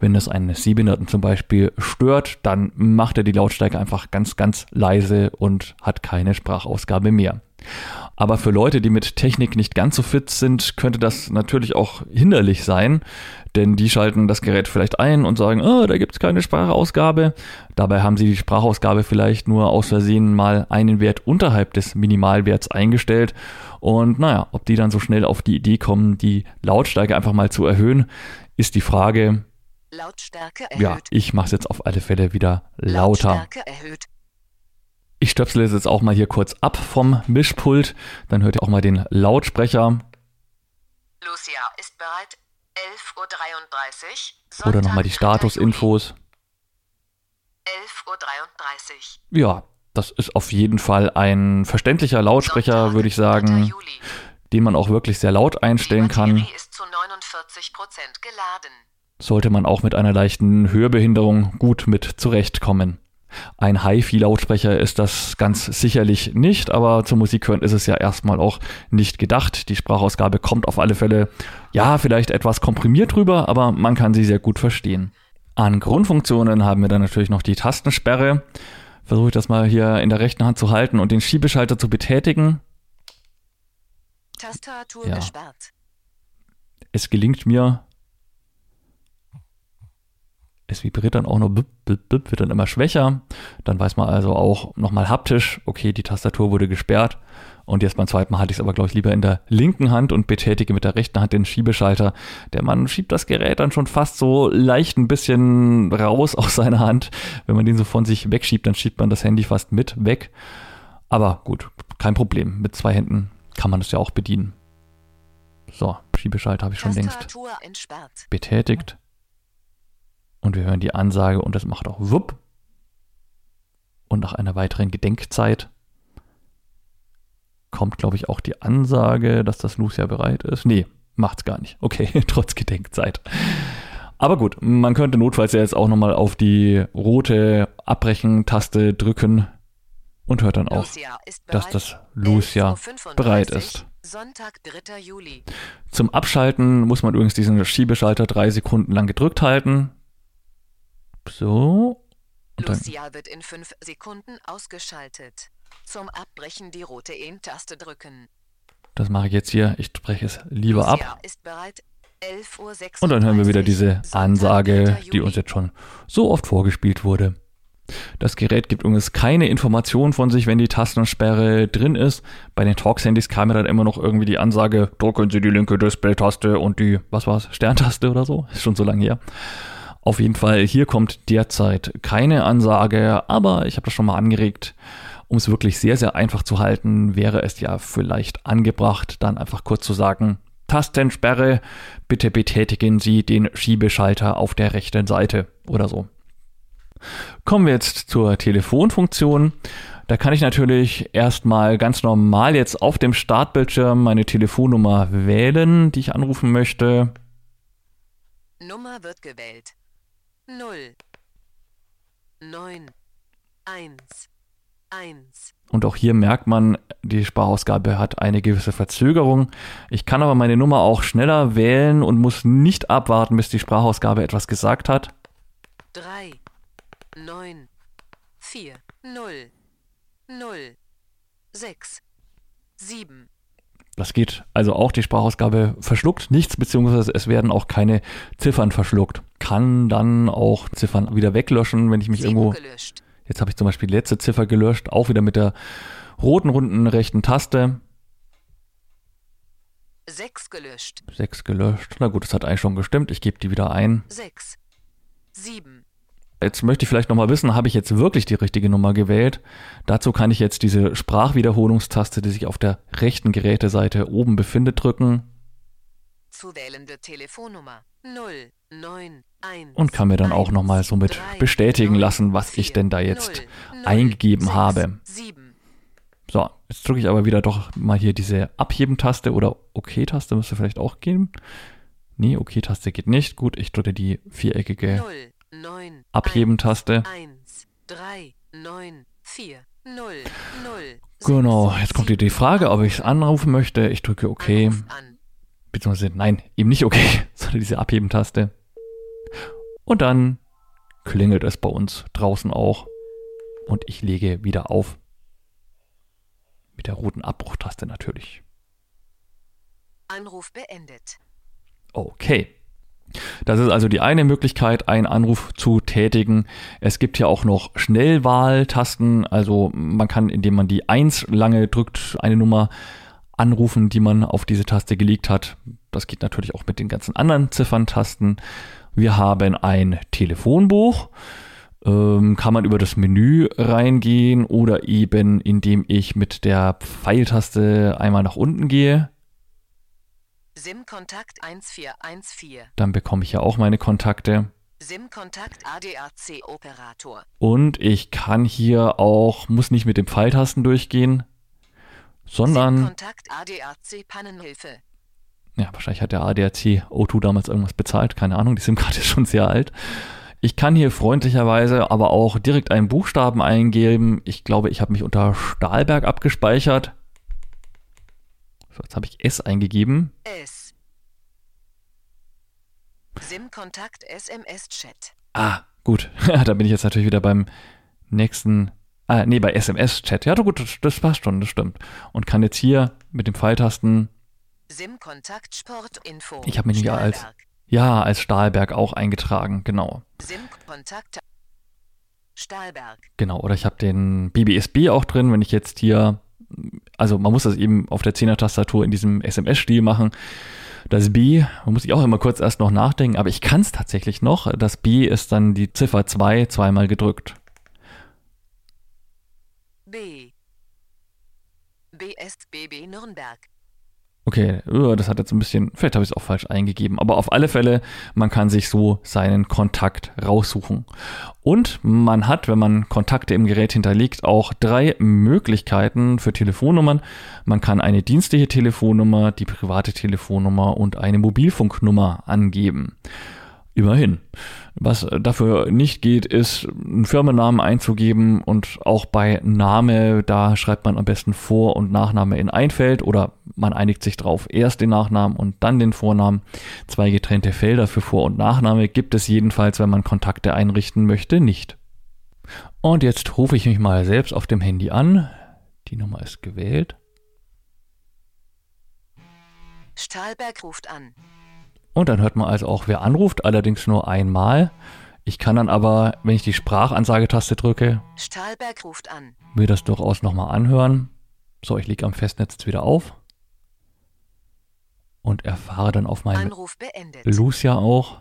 Wenn es einen Sehbehinderten zum Beispiel stört, dann macht er die Lautstärke einfach ganz, ganz leise und hat keine Sprachausgabe mehr. Aber für Leute, die mit Technik nicht ganz so fit sind, könnte das natürlich auch hinderlich sein, denn die schalten das Gerät vielleicht ein und sagen, oh, da gibt es keine Sprachausgabe. Dabei haben sie die Sprachausgabe vielleicht nur aus Versehen mal einen Wert unterhalb des Minimalwerts eingestellt. Und naja, ob die dann so schnell auf die Idee kommen, die Lautstärke einfach mal zu erhöhen, ist die Frage. Lautstärke Ja, erhöht. ich mache es jetzt auf alle Fälle wieder lauter. Lautstärke erhöht. Ich stöpsel es jetzt auch mal hier kurz ab vom Mischpult. Dann hört ihr auch mal den Lautsprecher. Lucia ist bereit. 11.33 Uhr. Oder nochmal die Sonntag, 3. Statusinfos. Juli. 11.33 Ja, das ist auf jeden Fall ein verständlicher Uhr. Lautsprecher, Sonntag, würde ich 3. sagen, den man auch wirklich sehr laut einstellen kann. Ist zu 49% geladen. Sollte man auch mit einer leichten Hörbehinderung gut mit zurechtkommen. Ein HiFi-Lautsprecher ist das ganz sicherlich nicht, aber zum Musik hören ist es ja erstmal auch nicht gedacht. Die Sprachausgabe kommt auf alle Fälle, ja, vielleicht etwas komprimiert rüber, aber man kann sie sehr gut verstehen. An Grundfunktionen haben wir dann natürlich noch die Tastensperre. Versuche ich das mal hier in der rechten Hand zu halten und den Schiebeschalter zu betätigen. Tastatur Ja. gesperrt. Es gelingt mir. Es vibriert dann auch noch, bip, bip, bip, wird dann immer schwächer. Dann weiß man also auch nochmal haptisch, okay, die Tastatur wurde gesperrt. Und jetzt beim zweiten Mal hatte ich es aber, glaube ich, lieber in der linken Hand und betätige mit der rechten Hand den Schiebeschalter. Der Mann schiebt das Gerät dann schon fast so leicht ein bisschen raus aus seiner Hand. Wenn man den so von sich wegschiebt, dann schiebt man das Handy fast mit weg. Aber gut, kein Problem. Mit zwei Händen kann man das ja auch bedienen. So, Schiebeschalter habe ich schon längst Tastatur entsperrt. betätigt. Und wir hören die Ansage und es macht auch wupp. Und nach einer weiteren Gedenkzeit kommt, glaube ich, auch die Ansage, dass das Lucia bereit ist. Nee, macht's gar nicht. Okay, trotz Gedenkzeit. Aber gut, man könnte notfalls ja jetzt auch nochmal auf die rote Abbrechen-Taste drücken und hört dann auch, dass das Lucia 11.35 bereit ist. Sonntag, 3. Juli. Zum Abschalten muss man übrigens diesen Schiebeschalter drei Sekunden lang gedrückt halten. So. Und dann, Lucia wird in 5 Sekunden ausgeschaltet. Zum Abbrechen die rote En-Taste drücken. das mache ich jetzt hier. Ich spreche es lieber Lucia ab. ist bereit. 11.36 Uhr. Und dann hören wir wieder diese Ansage, 3. die uns jetzt schon so oft vorgespielt wurde. Das Gerät gibt übrigens keine Information von sich, wenn die Tastensperre drin ist. Bei den Talks-Handys kam mir dann immer noch irgendwie die Ansage, drücken Sie die linke Display-Taste und die, was war's, Sterntaste oder so. Ist schon so lange her. Auf jeden Fall, hier kommt derzeit keine Ansage, aber ich habe das schon mal angeregt. Um es wirklich sehr, sehr einfach zu halten, wäre es ja vielleicht angebracht, dann einfach kurz zu sagen, Tastensperre, bitte betätigen Sie den Schiebeschalter auf der rechten Seite oder so. Kommen wir jetzt zur Telefonfunktion. Da kann ich natürlich erstmal ganz normal jetzt auf dem Startbildschirm meine Telefonnummer wählen, die ich anrufen möchte. Nummer wird gewählt. 0. 9. 1, 1, Und auch hier merkt man, die Sprachausgabe hat eine gewisse Verzögerung. Ich kann aber meine Nummer auch schneller wählen und muss nicht abwarten, bis die Sprachausgabe etwas gesagt hat. 3, 9, 4, 0, 0, 6, 7, Das geht also auch, die Sprachausgabe verschluckt nichts, beziehungsweise es werden auch keine Ziffern verschluckt. Kann dann auch Ziffern wieder weglöschen, wenn ich mich 7 irgendwo gelöscht. Jetzt habe ich zum Beispiel die letzte Ziffer gelöscht, auch wieder mit der roten runden rechten Taste. 6 gelöscht. 6 gelöscht. Na gut, das hat eigentlich schon gestimmt. Ich gebe die wieder ein. 6, 7, Jetzt möchte ich vielleicht nochmal wissen, habe ich jetzt wirklich die richtige Nummer gewählt? Dazu kann ich jetzt diese Sprachwiederholungstaste, die sich auf der rechten Geräteseite oben befindet, drücken zu wählende Telefonnummer 0, 9, 1. und kann mir dann auch nochmal somit 3, bestätigen 9, lassen, was ich 4, denn da jetzt 0, 0, eingegeben 6, habe. 7, So, jetzt drücke ich aber wieder doch mal hier diese Abheben-Taste oder OK-Taste müsste vielleicht auch gehen. Nee, OK-Taste geht nicht. Gut, ich drücke die viereckige 0, 9, Abheben-Taste. 1, 3, 9, 4, 0, 0. Genau, jetzt kommt hier die Frage, ob ich es anrufen möchte. Ich drücke OK. An. Beziehungsweise, nein, eben nicht OK, sondern diese Abheben-Taste. Und dann klingelt es bei uns draußen auch. Und ich lege wieder auf. Mit der roten Abbruchtaste natürlich. Anruf beendet. Okay. Das ist also die eine Möglichkeit, einen Anruf zu tätigen. Es gibt hier auch noch Schnellwahltasten. Also man kann, indem man die 1 lange drückt, eine Nummer anrufen, die man auf diese Taste gelegt hat. Das geht natürlich auch mit den ganzen anderen Zifferntasten. Wir haben ein Telefonbuch. Ähm, kann man über das Menü reingehen oder eben indem ich mit der Pfeiltaste einmal nach unten gehe. SIM-Kontakt 1414. Dann bekomme ich ja auch meine Kontakte. SIM-Kontakt ADAC-Operator. Und ich kann hier auch, muss nicht mit den Pfeiltasten durchgehen, sondern, SIM-Kontakt ADAC-Pannenhilfe. ja, wahrscheinlich hat der ADAC O2 damals irgendwas bezahlt, keine Ahnung, die SIM-Karte ist schon sehr alt. Ich kann hier freundlicherweise aber auch direkt einen Buchstaben eingeben. Ich glaube, ich habe mich unter Stahlberg abgespeichert. Jetzt habe ich S eingegeben. S. SIM-Kontakt SMS-Chat. Ah, gut. da bin ich jetzt natürlich wieder beim nächsten. Ah, nee, bei SMS-Chat. Ja, gut, das, das passt schon, das stimmt. Und kann jetzt hier mit den Pfeiltasten, SIM-Kontakt Sportinfo. Ich hab mich nicht als- ja, als Stahlberg auch eingetragen, genau. SIM-Kontakt Stahlberg. Genau, oder ich habe den BBSB auch drin, wenn ich jetzt hier, also man muss das eben auf der 10er-Tastatur in diesem SMS-Stil machen. Das B, man muss ich auch immer kurz erst noch nachdenken, aber ich kann es tatsächlich noch. Das B ist dann die Ziffer 2 zweimal gedrückt. B. BSBB Nürnberg. Okay, äh, das hat jetzt ein bisschen, vielleicht habe ich es auch falsch eingegeben, aber auf alle Fälle, man kann sich so seinen Kontakt raussuchen. Und man hat, wenn man Kontakte im Gerät hinterlegt, auch drei Möglichkeiten für Telefonnummern. Man kann eine dienstliche Telefonnummer, die private Telefonnummer und eine Mobilfunknummer angeben. Immerhin. Was dafür nicht geht, ist, einen Firmennamen einzugeben und auch bei Name, da schreibt man am besten Vor- und Nachname in ein Feld oder man einigt sich drauf, erst den Nachnamen und dann den Vornamen. Zwei getrennte Felder für Vor- und Nachname gibt es jedenfalls, wenn man Kontakte einrichten möchte, nicht. Und jetzt rufe ich mich mal selbst auf dem Handy an. Die Nummer ist gewählt. Stahlberg ruft an. Und dann hört man also auch, wer anruft, allerdings nur einmal. Ich kann dann aber, wenn ich die Sprachansagetaste drücke, Stahlberg ruft an. mir das durchaus nochmal anhören. So, ich lege am Festnetz jetzt wieder auf und erfahre dann auf meinem Anruf beendet. Lucia auch.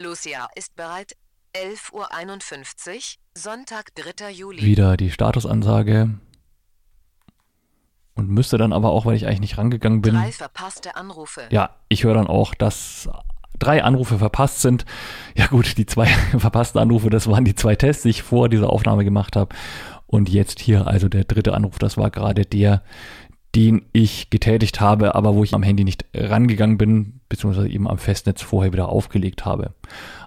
Lucia ist bereit. 11.51 Uhr, Sonntag, 3. Juli. wieder die Statusansage und müsste dann aber auch, weil ich eigentlich nicht rangegangen bin, Drei verpasste Anrufe. ja, ich höre dann auch, dass drei Anrufe verpasst sind. Ja gut, die zwei verpassten Anrufe, das waren die zwei Tests, die ich vor dieser Aufnahme gemacht habe. Und jetzt hier also der dritte Anruf, das war gerade der, den ich getätigt habe, aber wo ich am Handy nicht rangegangen bin, beziehungsweise eben am Festnetz vorher wieder aufgelegt habe.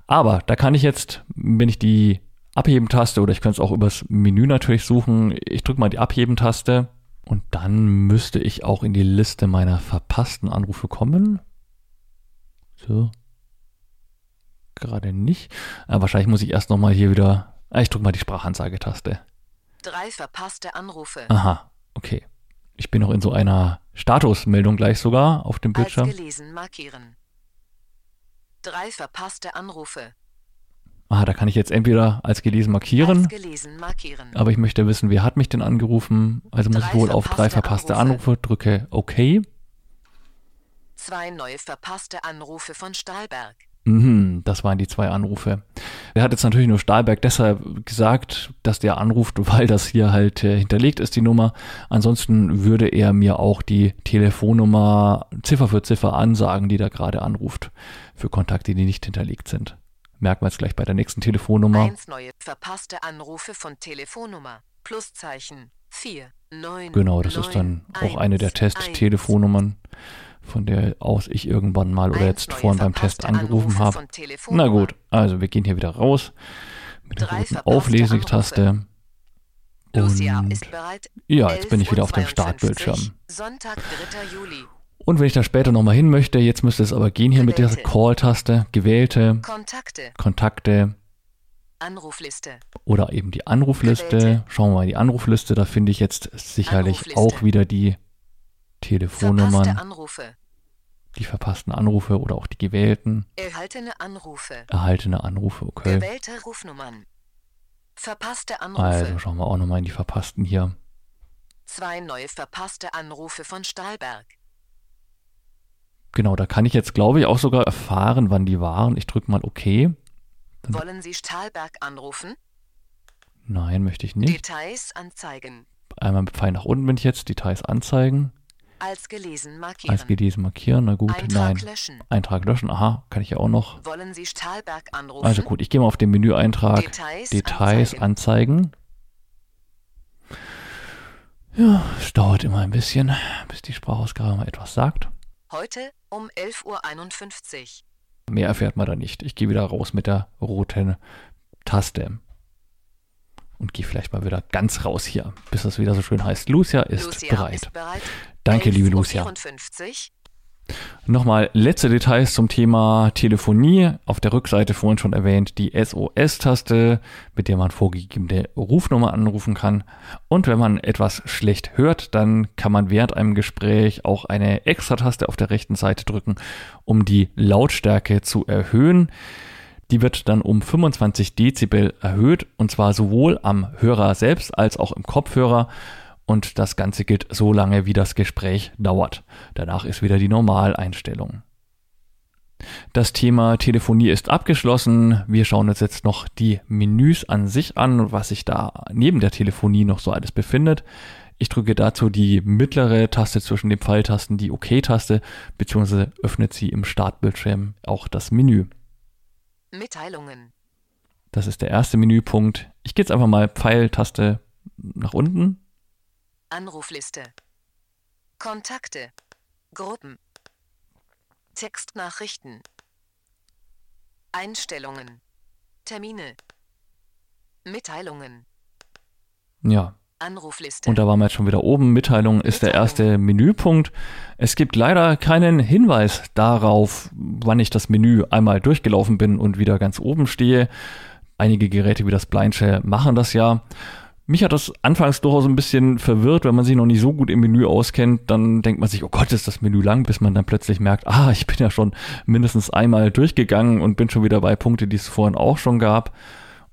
Aber da kann ich jetzt, wenn ich die Abheben-Taste oder ich könnte es auch übers Menü natürlich suchen. Ich drücke mal die Abheben-Taste und dann müsste ich auch in die Liste meiner verpassten Anrufe kommen. So. Gerade nicht. Aber wahrscheinlich muss ich erst nochmal hier wieder. Ah, ich drücke mal die Sprachanzeigetaste. Drei verpasste Anrufe. Aha, okay. Ich bin noch in so einer Statusmeldung gleich sogar auf dem Als Bildschirm. gelesen markieren. Drei verpasste Anrufe. Ah, da kann ich jetzt entweder als gelesen markieren, Als gelesen markieren. aber ich möchte wissen, wer hat mich denn angerufen. Also muss ich Drei wohl auf drei verpasste verpasste Anrufe, drücke OK. Zwei neue verpasste Anrufe von Stahlberg. Mhm, das waren die zwei Anrufe. Er hat jetzt natürlich nur Stahlberg deshalb gesagt, dass der anruft, weil das hier halt äh, hinterlegt ist, die Nummer. Ansonsten würde er mir auch die Telefonnummer Ziffer für Ziffer ansagen, die da gerade anruft, für Kontakte, die nicht hinterlegt sind. Merken wir jetzt gleich bei der nächsten Telefonnummer. Eins neue verpasste Anrufe von Telefonnummer. Pluszeichen. Vier. Neun. Genau, das ist dann auch eine der Testtelefonnummern, von der aus ich irgendwann mal oder jetzt vorhin beim Test angerufen habe. Na gut, also wir gehen hier wieder raus mit der roten Auflesetaste. Und ja, jetzt bin ich 11:52 wieder auf dem Startbildschirm. Sonntag, 3. Juli. Und wenn ich da später nochmal hin möchte, jetzt müsste es aber gehen hier mit der Gewählte. Call-Taste, gewählte Kontakte. Kontakte Anrufliste. oder eben die Anrufliste. Gewählte. Schauen wir mal in die Anrufliste, da finde ich jetzt sicherlich auch wieder die Telefonnummern, Anrufe. die verpassten Anrufe oder auch die gewählten, Erhaltene Anrufe. erhaltene Anrufe, okay. Gewählte Rufnummern. Verpasste Anrufe. Also schauen wir auch nochmal in die verpassten hier. Zwei neue verpasste Anrufe von Stahlberg. Genau, da kann ich jetzt, glaube ich, auch sogar erfahren, wann die waren. Ich drücke mal OK. Dann- Wollen Sie Stahlberg anrufen? Nein, möchte ich nicht. Details anzeigen. Einmal mit Pfeil nach unten bin ich jetzt, Details anzeigen, Als gelesen markieren. als gelesen markieren, na gut, Eintrag nein. löschen. Eintrag löschen, aha, kann ich ja auch noch. Wollen Sie Stahlberg anrufen? Also gut, ich gehe mal auf den Menüeintrag Details, Details anzeigen. anzeigen. Ja, es dauert immer ein bisschen, bis die Sprachausgabe mal etwas sagt. Heute um 11.51 Uhr. Mehr erfährt man da nicht. Ich gehe wieder raus mit der roten Taste. Und gehe vielleicht mal wieder ganz raus hier, bis das wieder so schön heißt. Lucia ist Lucia bereit. ist bereit. Danke, liebe Lucia. 54. Nochmal letzte Details zum Thema Telefonie. Auf der Rückseite vorhin schon erwähnt die SOS-Taste, mit der man vorgegebene Rufnummer anrufen kann. Und wenn man etwas schlecht hört, dann kann man während einem Gespräch auch eine Extra-Taste auf der rechten Seite drücken, um die Lautstärke zu erhöhen. Die wird dann um 25 Dezibel erhöht und zwar sowohl am Hörer selbst als auch im Kopfhörer. Und das Ganze gilt so lange, wie das Gespräch dauert. Danach ist wieder die Normaleinstellung. Das Thema Telefonie ist abgeschlossen. Wir schauen uns jetzt noch die Menüs an sich an, was sich da neben der Telefonie noch so alles befindet. Ich drücke dazu die mittlere Taste zwischen den Pfeiltasten, die OK-Taste, beziehungsweise öffnet sie im Startbildschirm auch das Menü. Mitteilungen. Das ist der erste Menüpunkt. Ich gehe jetzt einfach mal Pfeiltaste nach unten. Anrufliste. Kontakte. Gruppen. Textnachrichten. Einstellungen. Termine. Mitteilungen. Ja, Anrufliste. Und da waren wir jetzt schon wieder oben. Mitteilung ist der Mitteilung. erste Menüpunkt. Es gibt leider keinen Hinweis darauf, wann ich das Menü einmal durchgelaufen bin und wieder ganz oben stehe. Einige Geräte wie das Blindshell machen das ja. Mich hat das anfangs durchaus ein bisschen verwirrt, wenn man sich noch nicht so gut im Menü auskennt, dann denkt man sich, oh Gott, ist das Menü lang, bis man dann plötzlich merkt, ah, ich bin ja schon mindestens einmal durchgegangen und bin schon wieder bei Punkte, die es vorhin auch schon gab.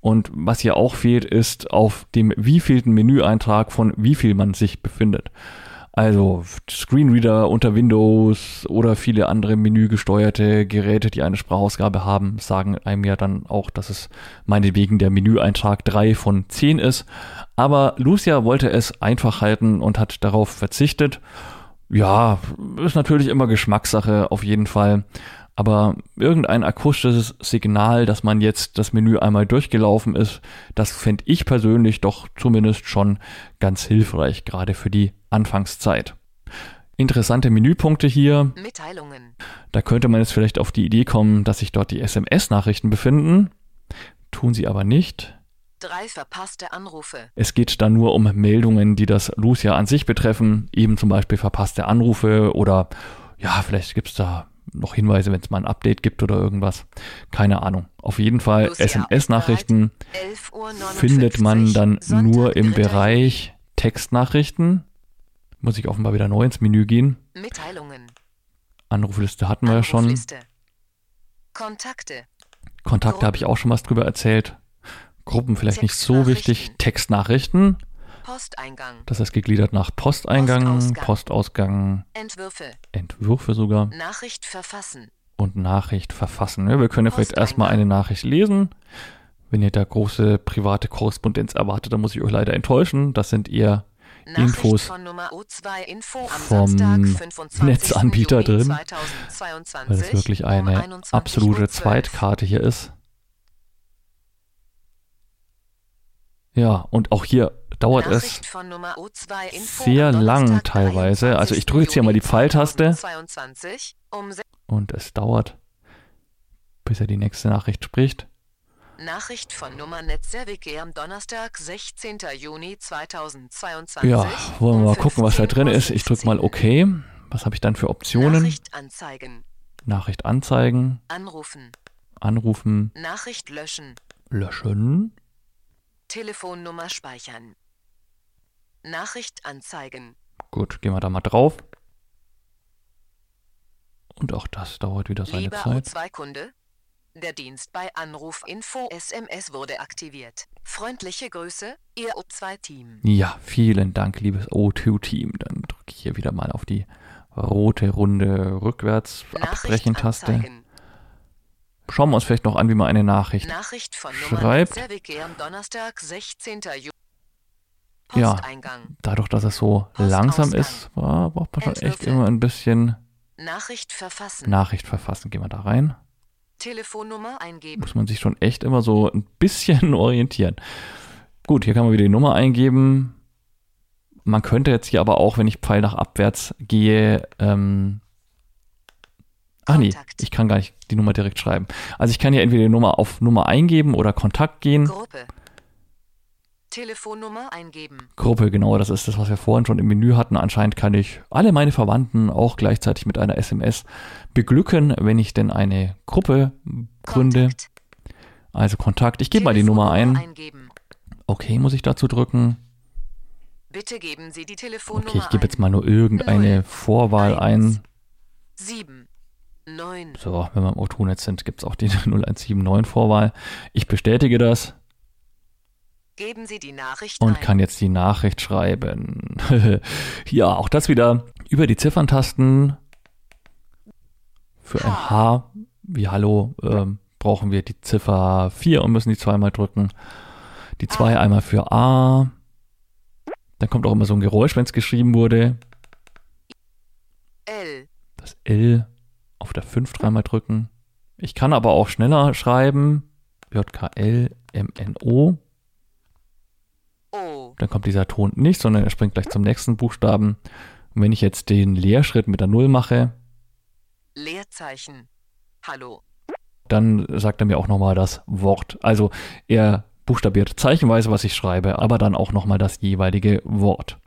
Und was hier auch fehlt, ist auf dem wievielten Menüeintrag von wie viel man sich befindet. Also Screenreader unter Windows oder viele andere menügesteuerte Geräte, die eine Sprachausgabe haben, sagen einem ja dann auch, dass es meinetwegen der Menüeintrag 3 von 10 ist. Aber Lucia wollte es einfach halten und hat darauf verzichtet. Ja, ist natürlich immer Geschmackssache auf jeden Fall. Aber irgendein akustisches Signal, dass man jetzt das Menü einmal durchgelaufen ist, das fände ich persönlich doch zumindest schon ganz hilfreich, gerade für die Anfangszeit. Interessante Menüpunkte hier. Mitteilungen. Da könnte man jetzt vielleicht auf die Idee kommen, dass sich dort die SMS-Nachrichten befinden. Tun sie aber nicht. Drei verpasste Anrufe. Es geht dann nur um Meldungen, die das Lucia an sich betreffen, eben zum Beispiel verpasste Anrufe oder ja, vielleicht gibt es da noch Hinweise, wenn es mal ein Update gibt oder irgendwas. Keine Ahnung. Auf jeden Fall SMS-Nachrichten 11 Uhr 59, findet man dann Sonntag, nur im 3. Bereich Textnachrichten. Muss ich offenbar wieder neu ins Menü gehen. Mitteilungen. Anrufliste hatten wir ja schon. Kontakte. Kontakte habe ich auch schon was drüber erzählt. Gruppen vielleicht nicht so wichtig. Textnachrichten. Posteingang. Das ist gegliedert nach Posteingang, Postausgang. Postausgang, Entwürfe. Entwürfe sogar Nachricht verfassen. und Nachricht verfassen. Ja, wir können ja vielleicht erstmal eine Nachricht lesen. Wenn ihr da große private Korrespondenz erwartet, dann muss ich euch leider enttäuschen. Das sind eher Nachricht Infos von Nummer O2 Info vom Samstag, 25. Netzanbieter drin, 2022 weil das wirklich eine 21.12 absolute. Zweitkarte hier ist. Ja, und auch hier dauert es Nachricht von Nummer O2 Info sehr lang teilweise. Also ich 23. drücke jetzt hier mal die Pfeiltaste 2022 se- und es dauert, bis er die nächste Nachricht spricht. Nachricht von Nummer Netzerwicke am Donnerstag, 16. Juni 2022. Ja, wollen wir mal gucken, was da drin ist. Ich drücke mal 15.15 OK. Was habe ich dann für Optionen? Nachricht anzeigen. Nachricht anzeigen, Anrufen. anrufen, Nachricht löschen. löschen. Telefonnummer speichern. Nachricht anzeigen. Gut, gehen wir da mal drauf. Und auch das dauert wieder seine Lieber Zeit. O2-Kunde, der Dienst bei Anruf Info SMS wurde aktiviert. Freundliche Grüße, Ihr O2-Team. Ja, vielen Dank, liebes O2-Team. Dann drücke ich hier wieder mal auf die rote Runde rückwärts Abbrechen-Taste. anzeigen. Schauen wir uns vielleicht noch an, wie man eine Nachricht. Nachricht Schreibt. Am Donnerstag, 16. Juni. Ja. Posteingang. Dadurch, dass es so Postausgang. langsam ist, war- braucht man schon echt immer ein bisschen Nachricht verfassen. Nachricht verfassen. Gehen wir da rein. Telefonnummer eingeben. muss man sich schon echt immer so ein bisschen orientieren. Gut, hier kann man wieder die Nummer eingeben. Man könnte jetzt hier aber auch, wenn ich Pfeil nach abwärts gehe, ähm, ach nee, ich kann gar nicht die Nummer direkt schreiben. Also ich kann hier entweder die Nummer auf Nummer eingeben oder Kontakt gehen. Gruppe. Telefonnummer eingeben. Gruppe, genau, das ist das, was wir vorhin schon im Menü hatten. Anscheinend kann ich alle meine Verwandten auch gleichzeitig mit einer SMS beglücken, wenn ich denn eine Gruppe gründe. Kontakt. Also Kontakt. Ich gebe mal die Nummer ein. Eingeben. Okay, muss ich dazu drücken. Bitte geben Sie die Telefonnummer Okay, ich gebe jetzt mal nur irgendeine Null, Vorwahl eins. ein. 7, 9, So, wenn wir im O2-Netz sind, gibt es auch die 0179 Vorwahl. Ich bestätige das geben Sie die Nachricht und ein. kann jetzt die Nachricht schreiben. ja, auch das wieder über die Zifferntasten. Für ein H wie Hallo ähm, brauchen wir die Ziffer 4 und müssen die zweimal drücken. Die 2 einmal für A. Dann kommt auch immer so ein Geräusch, wenn es geschrieben wurde. L, das L auf der 5 dreimal drücken. Ich kann aber auch schneller schreiben. JKL MNO. Dann kommt dieser Ton nicht, sondern er springt gleich zum nächsten Buchstaben. Und wenn ich jetzt den Leerschritt mit der Null mache, Leerzeichen. Hallo. dann sagt er mir auch nochmal das Wort. Also er buchstabiert zeichenweise, was ich schreibe, aber dann auch nochmal das jeweilige Wort.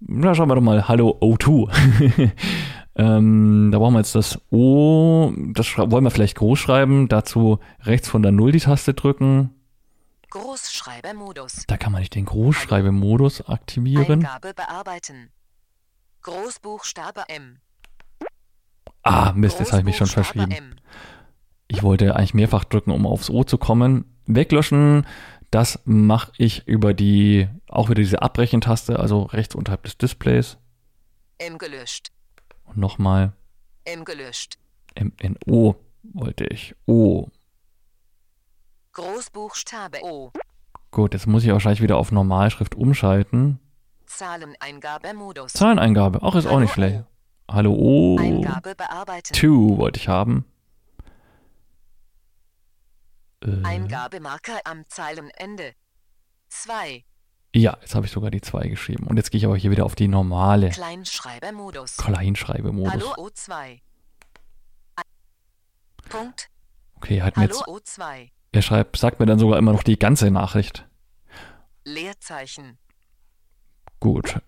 Na, schauen wir doch mal Hallo O2. ähm, da brauchen wir jetzt das O, das wollen wir vielleicht groß schreiben. Dazu rechts von der Null die Taste drücken. Großschreibermodus. Da kann man nicht den Großschreibemodus aktivieren. Eingabe bearbeiten. Großbuchstabe M. Ah, Mist, jetzt habe ich mich schon verschrieben. M. Ich wollte eigentlich mehrfach drücken, um aufs O zu kommen. Weglöschen, das mache ich über die, auch wieder diese Abbrechen-Taste, also rechts unterhalb des Displays. M gelöscht. Und nochmal M gelöscht. MNO wollte ich. O. Großbuchstabe O. Gut, jetzt muss ich wahrscheinlich wieder auf Normalschrift umschalten. Zahleneingabemodus. Zahleneingabe, auch ist auch nicht Hallo, schlecht. Hallo O. Eingabe bearbeiten. 2 wollte ich haben. Äh, Eingabemarker am Zeilenende. 2. ja, jetzt habe ich sogar die 2 geschrieben. Und jetzt gehe ich aber hier wieder auf die normale Kleinschreibermodus. Kleinschreibemodus. Hallo O2. Punkt. Okay, mir Hallo jetzt O2. Er schreibt, sagt mir dann sogar immer noch die ganze Nachricht. Leerzeichen. Gut.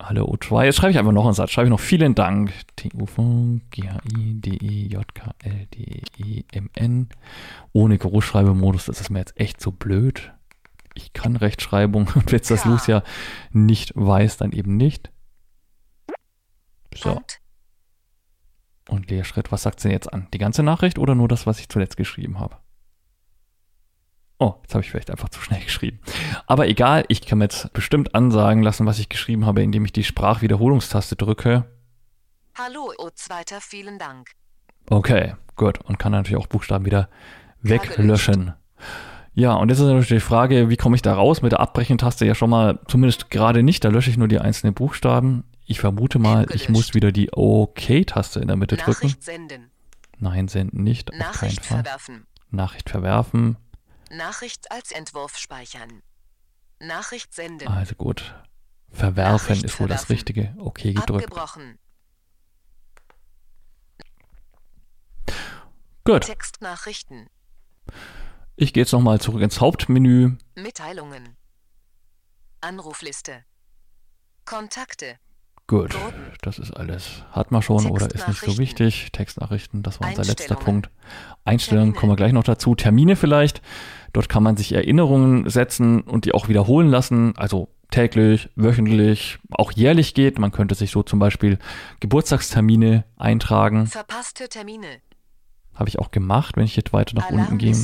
Hallo O2. Jetzt schreibe ich einfach noch einen Satz. Schreibe ich noch vielen Dank. T-U-V, G-H-I-D-E-J-K-L-D-E-M-N. Ohne Großschreibemodus, das ist mir jetzt echt so blöd. Ich kann Rechtschreibung und wenn das Ja. Lucia nicht weiß, dann eben nicht. So. Und Leerschritt, was sagt sie denn jetzt an? Die ganze Nachricht oder nur das, was ich zuletzt geschrieben habe? Oh, jetzt habe ich vielleicht einfach zu schnell geschrieben. Aber egal, ich kann mir jetzt bestimmt ansagen lassen, was ich geschrieben habe, indem ich die Sprachwiederholungstaste drücke. Hallo O2. Vielen Dank. Okay, gut. Und kann natürlich auch Buchstaben wieder weglöschen. Ja, und jetzt ist natürlich die Frage, wie komme ich da raus? Mit der Abbrechen-Taste ja schon mal, zumindest gerade nicht, da lösche ich nur die einzelnen Buchstaben. Ich vermute mal, ich muss wieder die OK-Taste in der Mitte drücken. Nachricht senden. Nein, senden nicht, auf keinen Nachricht Fall. verwerfen. Nachricht verwerfen. Nachricht als Entwurf speichern. Nachricht senden. Also gut. Verwerfen Nachricht ist wohl das verwerfen. Richtige. Okay, gedrückt. Abgebrochen. Gut. Textnachrichten. Ich gehe jetzt nochmal zurück ins Hauptmenü. Mitteilungen. Anrufliste. Kontakte. Gut. Das ist alles. Hat man schon oder ist nicht so wichtig. Textnachrichten, das war unser letzter. Punkt. Einstellungen Termine. kommen wir gleich noch dazu. Termine vielleicht. Dort kann man sich Erinnerungen setzen und die auch wiederholen lassen. Also täglich, wöchentlich, auch jährlich geht. Man könnte sich so zum Beispiel Geburtstagstermine eintragen. Verpasste Termine. Habe ich auch gemacht, wenn ich jetzt weiter nach unten gehe.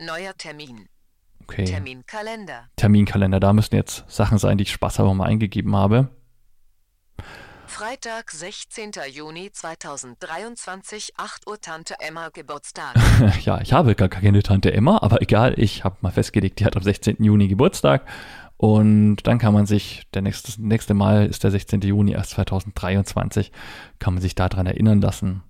Neuer Termin. Okay. Terminkalender. Terminkalender. Da müssen jetzt Sachen sein, die ich spaßhalber mal eingegeben habe. Freitag, 16. Juni 2023, 8 Uhr Tante Emma Geburtstag. Ja, ich habe gar keine Tante Emma, aber egal, ich habe mal festgelegt, die hat am 16. Juni Geburtstag. Und dann kann man sich, der nächste, nächste Mal ist der 16. Juni erst 2023, kann man sich daran erinnern lassen.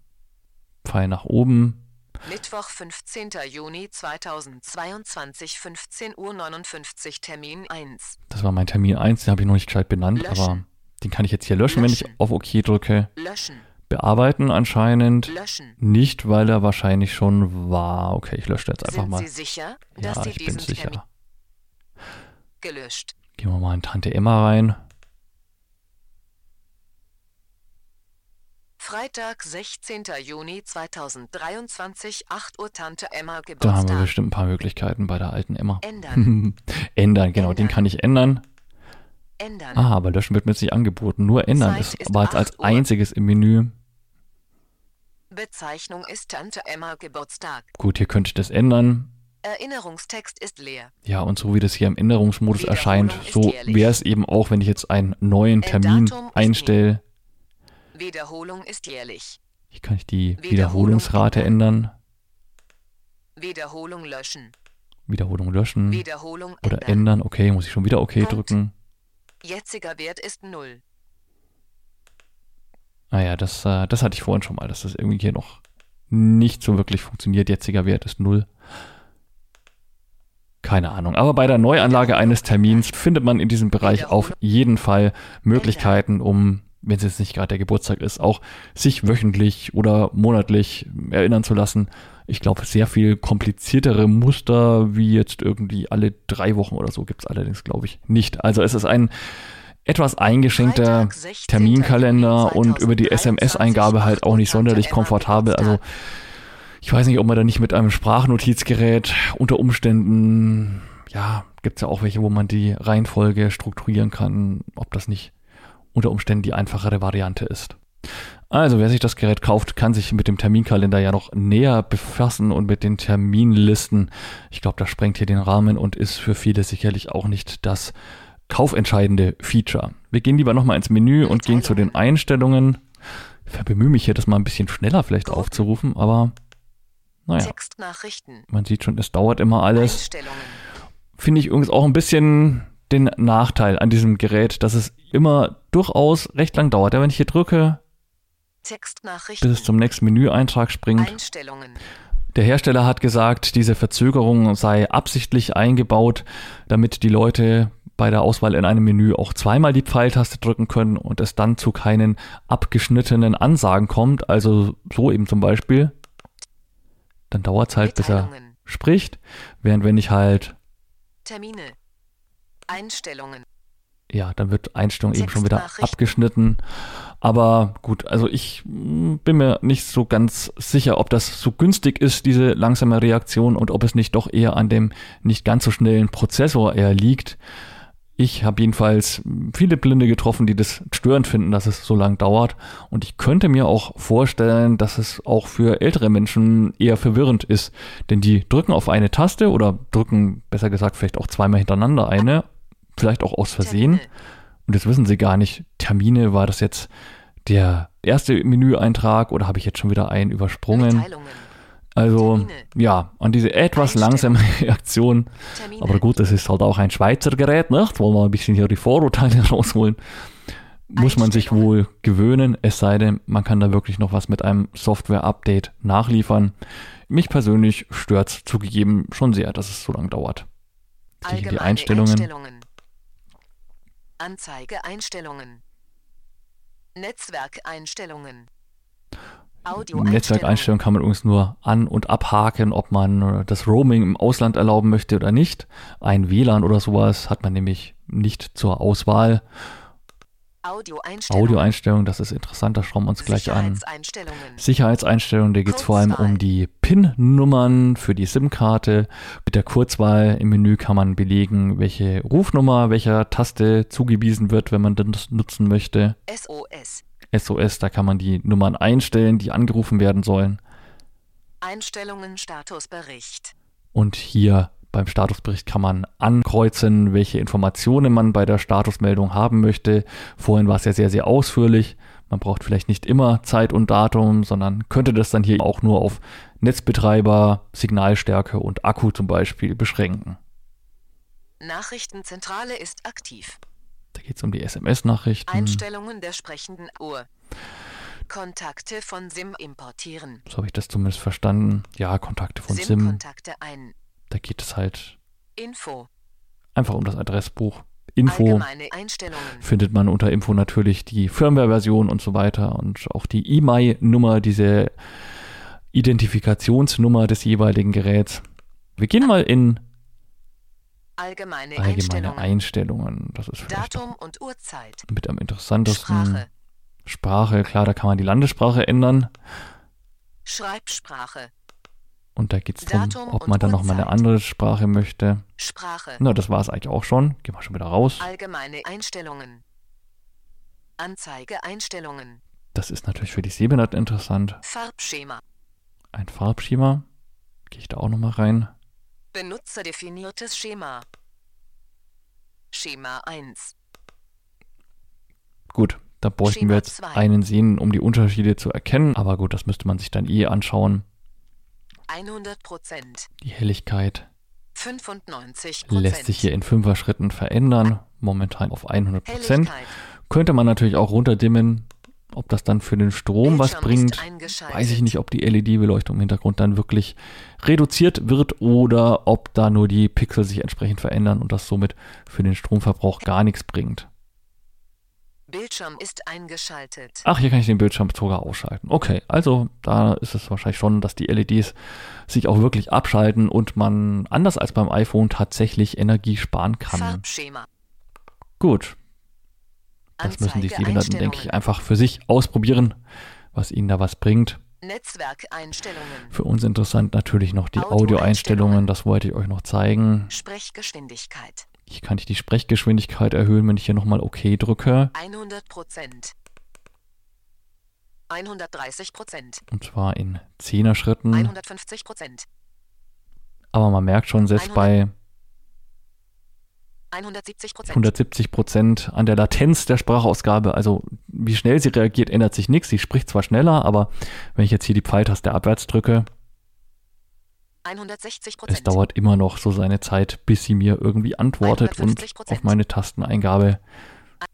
Pfeil nach oben. Mittwoch, 15. Juni 2022, 15 Uhr 59, Termin 1. Das war mein Termin 1, den habe ich noch nicht gescheit benannt, Löschen. aber den kann ich jetzt hier löschen, wenn ich Löschen. auf OK drücke. Löschen. Bearbeiten anscheinend Löschen. nicht, weil er wahrscheinlich schon war. Okay, ich lösche jetzt einfach Sind mal. Sie sicher, dass Ja, Sie ich bin sicher. Termin gelöscht? Gehen wir mal in Tante Emma rein. Freitag, 16. Juni 2023, 8 Uhr Tante Emma Da haben wir Geburtstag. bestimmt ein paar Möglichkeiten bei der alten Emma. Ändern. ändern, genau, den Ändern. kann ich ändern. Ändern. Ah, aber löschen wird mir jetzt nicht angeboten. Nur ändern Zeit ist ist aber jetzt als 8 Uhr. einziges im Menü. Bezeichnung ist Tante Emma Geburtstag. Gut, hier könnte ich das ändern. Erinnerungstext ist leer. Ja, und so wie das hier im Änderungsmodus erscheint, so wäre es eben auch, wenn ich jetzt einen neuen Termin Datum ist einstelle. Wiederholung ist jährlich. Hier kann ich die Wiederholung Wiederholungsrate ändern. Wiederholung löschen. Wiederholung löschen Wiederholung oder ändern. ändern. Okay, muss ich schon wieder OK Punkt. drücken. Jetziger Wert ist 0. Ah ja, das, äh, das hatte ich vorhin schon mal, dass das irgendwie hier noch nicht so wirklich funktioniert. Jetziger Wert ist 0. Keine Ahnung. Aber bei der Neuanlage eines Termins findet man in diesem Bereich auf jeden Fall Möglichkeiten, um, wenn es jetzt nicht gerade der Geburtstag ist, auch sich wöchentlich oder monatlich erinnern zu lassen. Ich glaube, sehr viel kompliziertere Muster wie jetzt irgendwie alle drei Wochen oder so gibt es allerdings, glaube ich, nicht. Also es ist ein etwas eingeschränkter Freitag, 16. Terminkalender und über die 2023, SMS-Eingabe halt auch nicht 8 Uhr sonderlich komfortabel. Also ich weiß nicht, ob man da nicht mit einem Sprachnotizgerät unter Umständen, ja, gibt es ja auch welche, wo man die Reihenfolge strukturieren kann, ob das nicht unter Umständen die einfachere Variante ist. Also, wer sich das Gerät kauft, kann sich mit dem Terminkalender ja noch näher befassen und mit den Terminlisten. Ich glaube, das sprengt hier den Rahmen und ist für viele sicherlich auch nicht das kaufentscheidende Feature. Wir gehen lieber nochmal ins Menü und gehen zu den Einstellungen. Ich bemühe mich hier, das mal ein bisschen schneller vielleicht aufzurufen, aber naja, Textnachrichten. man sieht schon, es dauert immer alles. Finde ich übrigens auch ein bisschen den Nachteil an diesem Gerät, dass es immer durchaus recht lang dauert. Ja, wenn ich hier drücke, Textnachrichten. bis es zum nächsten Menüeintrag springt. Einstellungen. Der Hersteller hat gesagt, diese Verzögerung sei absichtlich eingebaut, damit die Leute bei der Auswahl in einem Menü auch zweimal die Pfeiltaste drücken können und es dann zu keinen abgeschnittenen Ansagen kommt. Also so eben zum Beispiel. Dann dauert es halt, bis er spricht, während wenn ich halt Termine. Einstellungen. ja, dann wird Einstellung eben schon wieder abgeschnitten. Aber gut, also ich mm, bin mir nicht so ganz sicher, ob das so günstig ist, diese langsame Reaktion und ob es nicht doch eher an dem nicht ganz so schnellen Prozessor eher liegt. Ich habe jedenfalls viele Blinde getroffen, die das störend finden, dass es so lang dauert. Und ich könnte mir auch vorstellen, dass es auch für ältere Menschen eher verwirrend ist. Denn die drücken auf eine Taste oder drücken, besser gesagt, vielleicht auch zweimal hintereinander eine, vielleicht auch aus Versehen. Und jetzt wissen sie gar nicht, Termine, war das jetzt der erste Menüeintrag oder habe ich jetzt schon wieder einen übersprungen? Also ja, an diese etwas langsame Reaktion. Aber gut, das ist halt auch ein Schweizer Gerät, nicht? Wollen wir ein bisschen hier die Vorurteile rausholen. Muss man sich wohl gewöhnen, es sei denn, man kann da wirklich noch was mit einem Software-Update nachliefern. Mich persönlich stört zugegeben schon sehr, dass es so lange dauert. Die Allgemeine Einstellungen. Einstellungen. Anzeige Einstellungen. Netzwerkeinstellungen. Netzwerkeinstellungen kann man übrigens nur an- und abhaken, ob man äh, das Roaming im Ausland erlauben möchte oder nicht. Ein WLAN oder sowas hat man nämlich nicht zur Auswahl. Audioeinstellungen. Audioeinstellungen, das ist interessant, das schauen wir uns gleich an. Sicherheitseinstellungen. Da geht es vor allem um die PIN-Nummern für die SIM-Karte. Mit der Kurzwahl im Menü kann man belegen, welche Rufnummer welcher Taste zugewiesen wird, wenn man das nutzen möchte. SOS. SOS, da kann man die Nummern einstellen, die angerufen werden sollen. Einstellungen Statusbericht. Und hier beim Statusbericht kann man ankreuzen, welche Informationen man bei der Statusmeldung haben möchte. Vorhin war es ja sehr, sehr ausführlich. Man braucht vielleicht nicht immer Zeit und Datum, sondern könnte das dann hier auch nur auf Netzbetreiber, Signalstärke und Akku zum Beispiel beschränken. Nachrichtenzentrale ist aktiv. Da geht es um die SMS-Nachrichten. Einstellungen der sprechenden Uhr. Kontakte von SIM importieren. So habe ich das zumindest verstanden. Ja, Kontakte von SIM. SIM-Kontakte ein. Da geht es halt Info. einfach um das Adressbuch. Info. Findet man unter Info natürlich die Firmware-Version und so weiter und auch die EMI-Nummer, diese Identifikationsnummer des jeweiligen Geräts. Wir gehen mal in Allgemeine, allgemeine Einstellungen. Einstellungen. Das ist Datum und Uhrzeit. mit am interessantesten. Sprache. Sprache, klar, da kann man die Landessprache ändern. Schreibsprache. Und da geht es darum, Datum ob man dann noch mal eine andere Sprache möchte. Sprache. Na, das war es eigentlich auch schon. Gehen wir schon wieder raus. Allgemeine Einstellungen. Anzeige Einstellungen. Das ist natürlich für die Sehbehinderten interessant. Farbschema. Ein Farbschema. Gehe ich da auch noch mal rein. Benutzerdefiniertes Schema. Schema 1. Gut, da bräuchten Schema wir jetzt zwei. einen sehen, um die Unterschiede zu erkennen. Aber gut, das müsste man sich dann eh anschauen. 100 Prozent. Die Helligkeit 95 lässt sich hier in Fünfer-Schritten verändern. Momentan auf 100 Prozent. Könnte man natürlich auch runterdimmen. Ob das dann für den Strom was bringt, weiß ich nicht, ob die LED-Beleuchtung im Hintergrund dann wirklich reduziert wird oder ob da nur die Pixel sich entsprechend verändern und das somit für den Stromverbrauch gar nichts bringt. Bildschirm ist eingeschaltet. Ach, hier kann ich den Bildschirm sogar ausschalten. Okay, also da ist es wahrscheinlich schon, dass die LEDs sich auch wirklich abschalten und man anders als beim iPhone tatsächlich Energie sparen kann. Farbschema. Gut, das müssen die Anzeige Sehbehinderten, denke ich, einfach für sich ausprobieren, was ihnen da was bringt. Netzwerkeinstellungen. Für uns interessant natürlich noch die Audioeinstellungen. Audioeinstellungen, das wollte ich euch noch zeigen. Sprechgeschwindigkeit. Hier kann ich die Sprechgeschwindigkeit erhöhen, wenn ich hier nochmal OK drücke. 100 Prozent. 130 Prozent. Und zwar in 10er Schritten. 150 Prozent. Aber man merkt schon, selbst bei 170 Prozent. 170 Prozent an der Latenz der Sprachausgabe. Also wie schnell sie reagiert, ändert sich nichts. Sie spricht zwar schneller, aber wenn ich jetzt hier die Pfeiltaste abwärts drücke, 160 es dauert immer noch so seine Zeit, bis sie mir irgendwie antwortet und 150%. auf meine Tasteneingabe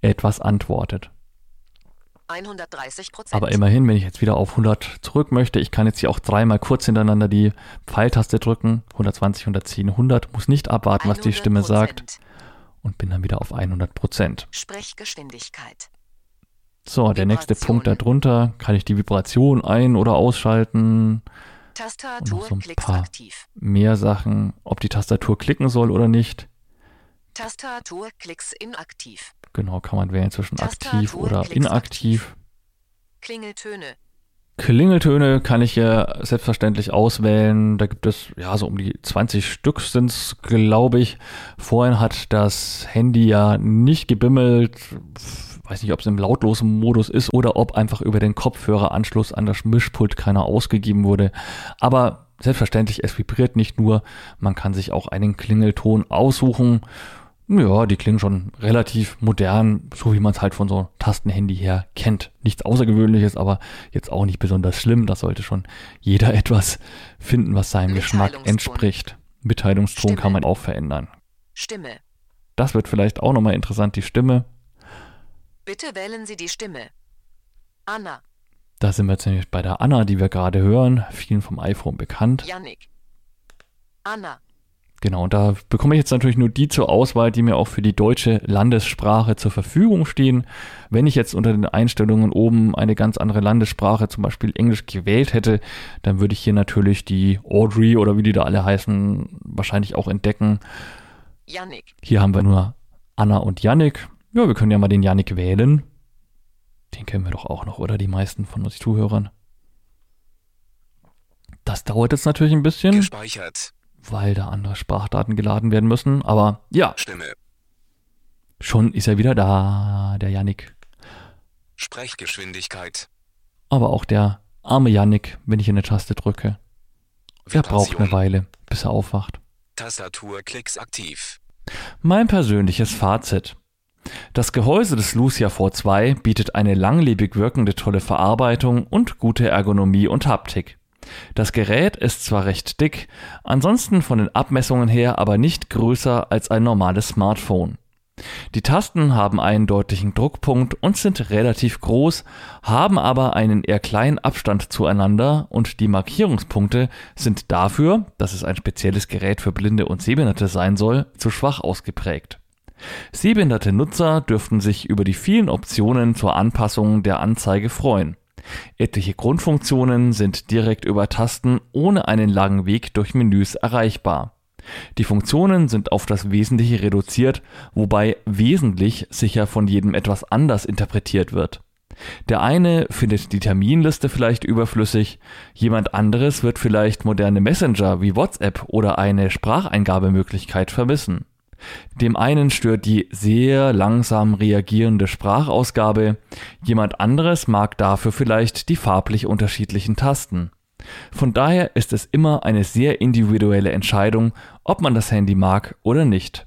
etwas antwortet. 130 Prozent. Aber immerhin, wenn ich jetzt wieder auf 100 zurück möchte, ich kann jetzt hier auch dreimal kurz hintereinander die Pfeiltaste drücken. 120, 110, 100. Muss nicht abwarten, was die Stimme sagt. Und bin dann wieder auf 100 Prozent. Sprechgeschwindigkeit. So, der nächste. Punkt darunter, kann ich die Vibration ein- oder ausschalten. Und Tastatur noch so ein Klicks paar aktiv. mehr Sachen, ob die Tastatur klicken soll oder nicht. Tastatur Klicks inaktiv. Genau, kann man wählen zwischen aktiv Tastatur oder klicks inaktiv. Klingeltöne. Klingeltöne kann ich ja selbstverständlich auswählen. Da gibt es, ja, so um die 20 Stück sind es, glaube ich. Vorhin hat das Handy ja nicht gebimmelt. Weiß nicht, ob es im lautlosen Modus ist oder ob einfach über den Kopfhöreranschluss an das Mischpult keiner ausgegeben wurde. Aber selbstverständlich, es vibriert nicht nur. Man kann sich auch einen Klingelton aussuchen. Ja, die klingen schon relativ modern, so wie man es halt von so einem Tastenhandy her kennt. Nichts Außergewöhnliches, aber jetzt auch nicht besonders schlimm. Da sollte schon jeder etwas finden, was seinem Geschmack entspricht. Mitteilungston Stimme. kann man auch verändern. Stimme. Das wird vielleicht auch nochmal interessant, die Stimme. Bitte wählen Sie die Stimme. Anna. Da sind wir jetzt nämlich bei der Anna, die wir gerade hören, vielen vom iPhone bekannt. Yannick. Anna. Genau, und da bekomme ich jetzt natürlich nur die zur Auswahl, die mir auch für die deutsche Landessprache zur Verfügung stehen. Wenn ich jetzt unter den Einstellungen oben eine ganz andere Landessprache, zum Beispiel Englisch, gewählt hätte, dann würde ich hier natürlich die Audrey oder wie die da alle heißen, wahrscheinlich auch entdecken. Yannick. Hier haben wir nur Anna und Yannick. Ja, wir können ja mal den Yannick wählen. Den kennen wir doch auch noch, oder? Die meisten von uns Zuhörern. Das dauert jetzt natürlich ein bisschen Gespeichert. weil da andere Sprachdaten geladen werden müssen. Aber ja, Stimme. schon ist er wieder da, der Yannick. Sprechgeschwindigkeit. Aber auch der arme Yannick, wenn ich eine Taste drücke, der braucht eine. Weile, bis er aufwacht. Tastaturklicks aktiv. Mein persönliches Fazit. Das Gehäuse des Lucia V2 bietet eine langlebig wirkende tolle Verarbeitung und gute Ergonomie und Haptik. Das Gerät ist zwar recht dick, ansonsten von den Abmessungen her aber nicht größer als ein normales Smartphone. Die Tasten haben einen deutlichen Druckpunkt und sind relativ groß, haben aber einen eher kleinen Abstand zueinander und die Markierungspunkte sind dafür, dass es ein spezielles Gerät für Blinde und Sehbehinderte sein soll, zu schwach ausgeprägt. Sehbehinderte Nutzer dürften sich über die vielen Optionen zur Anpassung der Anzeige freuen. Etliche Grundfunktionen sind direkt über Tasten ohne einen langen Weg durch Menüs erreichbar. Die Funktionen sind auf das Wesentliche reduziert, wobei wesentlich sicher von jedem etwas anders interpretiert wird. Der eine findet die Terminliste vielleicht überflüssig, jemand anderes wird vielleicht moderne Messenger wie WhatsApp oder eine Spracheingabemöglichkeit vermissen. Dem einen stört die sehr langsam reagierende Sprachausgabe, jemand anderes mag dafür vielleicht die farblich unterschiedlichen Tasten. Von daher ist es immer eine sehr individuelle Entscheidung, ob man das Handy mag oder nicht.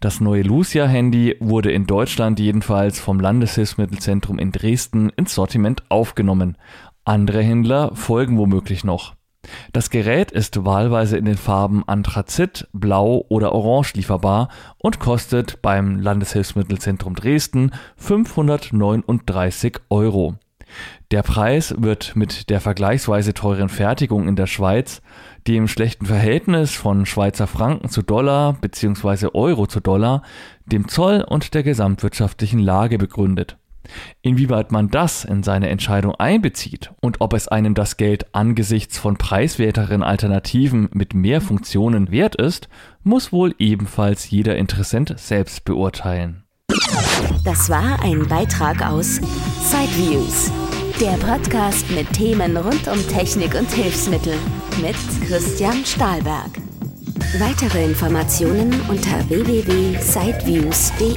Das neue Lucia-Handy wurde in Deutschland jedenfalls vom Landeshilfsmittelzentrum in Dresden ins Sortiment aufgenommen. Andere Händler folgen womöglich noch. Das Gerät ist wahlweise in den Farben Anthrazit, Blau oder Orange lieferbar und kostet beim Landeshilfsmittelzentrum Dresden 539 Euro. Der Preis wird mit der vergleichsweise teuren Fertigung in der Schweiz, dem schlechten Verhältnis von Schweizer Franken zu Dollar bzw. Euro zu Dollar, dem Zoll und der gesamtwirtschaftlichen Lage begründet. Inwieweit man das in seine Entscheidung einbezieht und ob es einem das Geld angesichts von preiswerteren Alternativen mit mehr Funktionen wert ist, muss wohl ebenfalls jeder Interessent selbst beurteilen. Das war ein Beitrag aus Sideviews, der Podcast mit Themen rund um Technik und Hilfsmittel mit Christian Stahlberg. Weitere Informationen unter www.sideviews.de.